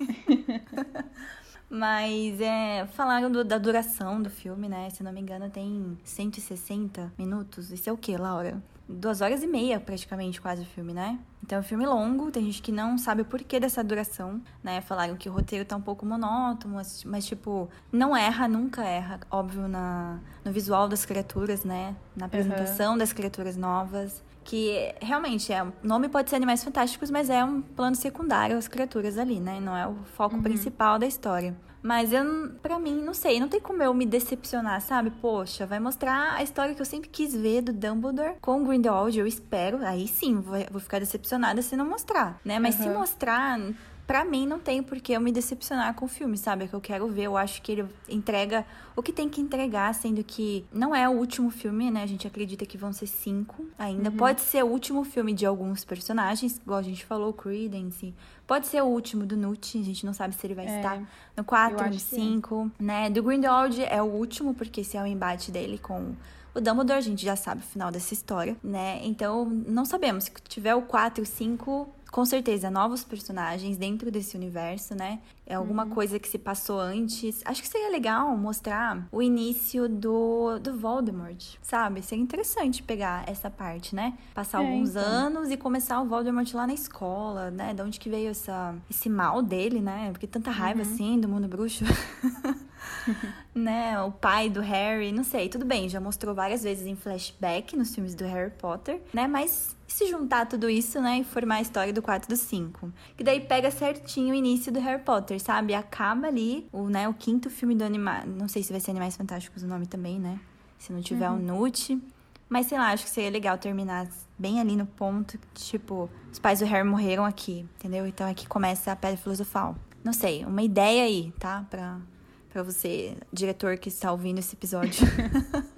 Mas é, falaram do, da duração do filme, né? Se não me engano, tem 160 minutos. Isso é o que, Laura? Duas horas e meia, praticamente, quase o filme, né? Então é um filme longo, tem gente que não sabe o porquê dessa duração, né? Falaram que o roteiro tá um pouco monótono, mas, mas tipo, não erra, nunca erra, óbvio, na, no visual das criaturas, né? Na apresentação uhum. das criaturas novas que realmente é, o nome pode ser Animais Fantásticos, mas é um plano secundário as criaturas ali, né? Não é o foco uhum. principal da história. Mas eu, para mim, não sei, não tem como eu me decepcionar, sabe? Poxa, vai mostrar a história que eu sempre quis ver do Dumbledore com o Grindelwald, eu espero. Aí sim, vou, vou ficar decepcionada se não mostrar, né? Mas uhum. se mostrar, para mim não tem por que eu me decepcionar com o filme, sabe? É que eu quero ver, eu acho que ele entrega o que tem que entregar, sendo que não é o último filme, né? A gente acredita que vão ser cinco ainda. Uhum. Pode ser o último filme de alguns personagens, igual a gente falou, Credence. Pode ser o último do Newt, a gente não sabe se ele vai é, estar no 4, no 5, né? Do Grindelwald é o último, porque esse é o embate dele com o Dumbledore, a gente já sabe o final dessa história, né? Então, não sabemos. Se tiver o 4 e o 5, com certeza, novos personagens dentro desse universo, né? É alguma uhum. coisa que se passou antes. Acho que seria legal mostrar o início do, do Voldemort, sabe? Seria interessante pegar essa parte, né? Passar é, alguns então. anos e começar o Voldemort lá na escola, né? De onde que veio essa, esse mal dele, né? Porque tanta raiva uhum. assim do mundo bruxo. né? O pai do Harry, não sei, tudo bem, já mostrou várias vezes em flashback nos filmes do Harry Potter, né? Mas se juntar tudo isso, né, e formar a história do 4 do 5. Que daí pega certinho o início do Harry Potter, sabe? Acaba ali o, né, o quinto filme do animal, não sei se vai ser Animais Fantásticos o nome também, né? Se não tiver uhum. o Nute. Mas sei lá, acho que seria legal terminar bem ali no ponto, tipo, os pais do Harry morreram aqui, entendeu? Então aqui começa a Pedra Filosofal. Não sei, uma ideia aí, tá? Pra para você, diretor que está ouvindo esse episódio.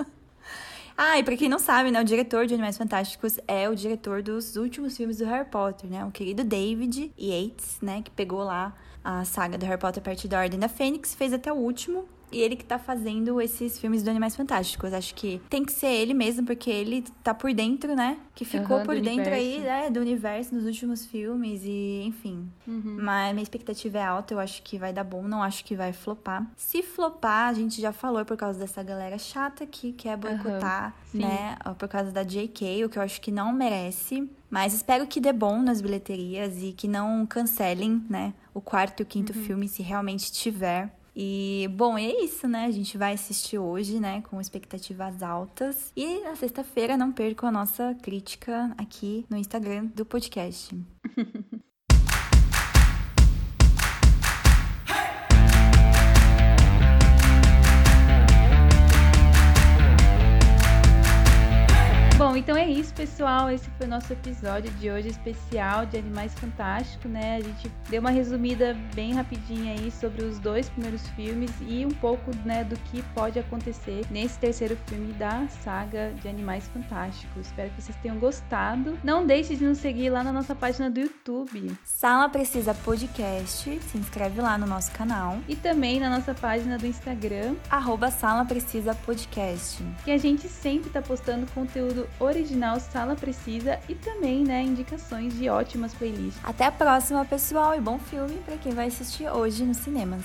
ah, e pra quem não sabe, né, o diretor de Animais Fantásticos é o diretor dos últimos filmes do Harry Potter, né? O querido David Yates, né, que pegou lá a saga do Harry Potter a partir da Ordem da Fênix, fez até o último e ele que tá fazendo esses filmes do Animais Fantásticos. Acho que tem que ser ele mesmo, porque ele tá por dentro, né? Que ficou uhum, por dentro universo. aí, né, do universo nos últimos filmes e, enfim. Uhum. Mas minha expectativa é alta, eu acho que vai dar bom, não acho que vai flopar. Se flopar, a gente já falou por causa dessa galera chata que quer boicotar, uhum, né? Por causa da JK, o que eu acho que não merece. Mas espero que dê bom nas bilheterias e que não cancelem, né? O quarto e o quinto uhum. filme, se realmente tiver. E, bom, é isso, né? A gente vai assistir hoje, né, com expectativas altas. E na sexta-feira não percam a nossa crítica aqui no Instagram do podcast. Bom, então é isso, pessoal. Esse foi o nosso episódio de hoje especial de Animais Fantásticos, né? A gente deu uma resumida bem rapidinha aí sobre os dois primeiros filmes e um pouco, né, do que pode acontecer nesse terceiro filme da saga de Animais Fantásticos. Espero que vocês tenham gostado. Não deixe de nos seguir lá na nossa página do YouTube. Sala Precisa Podcast. Se inscreve lá no nosso canal. E também na nossa página do Instagram. Arroba Sala Precisa Podcast. Que a gente sempre tá postando conteúdo original Sala Precisa e também, né, indicações de ótimas playlists. Até a próxima, pessoal, e bom filme para quem vai assistir hoje nos cinemas.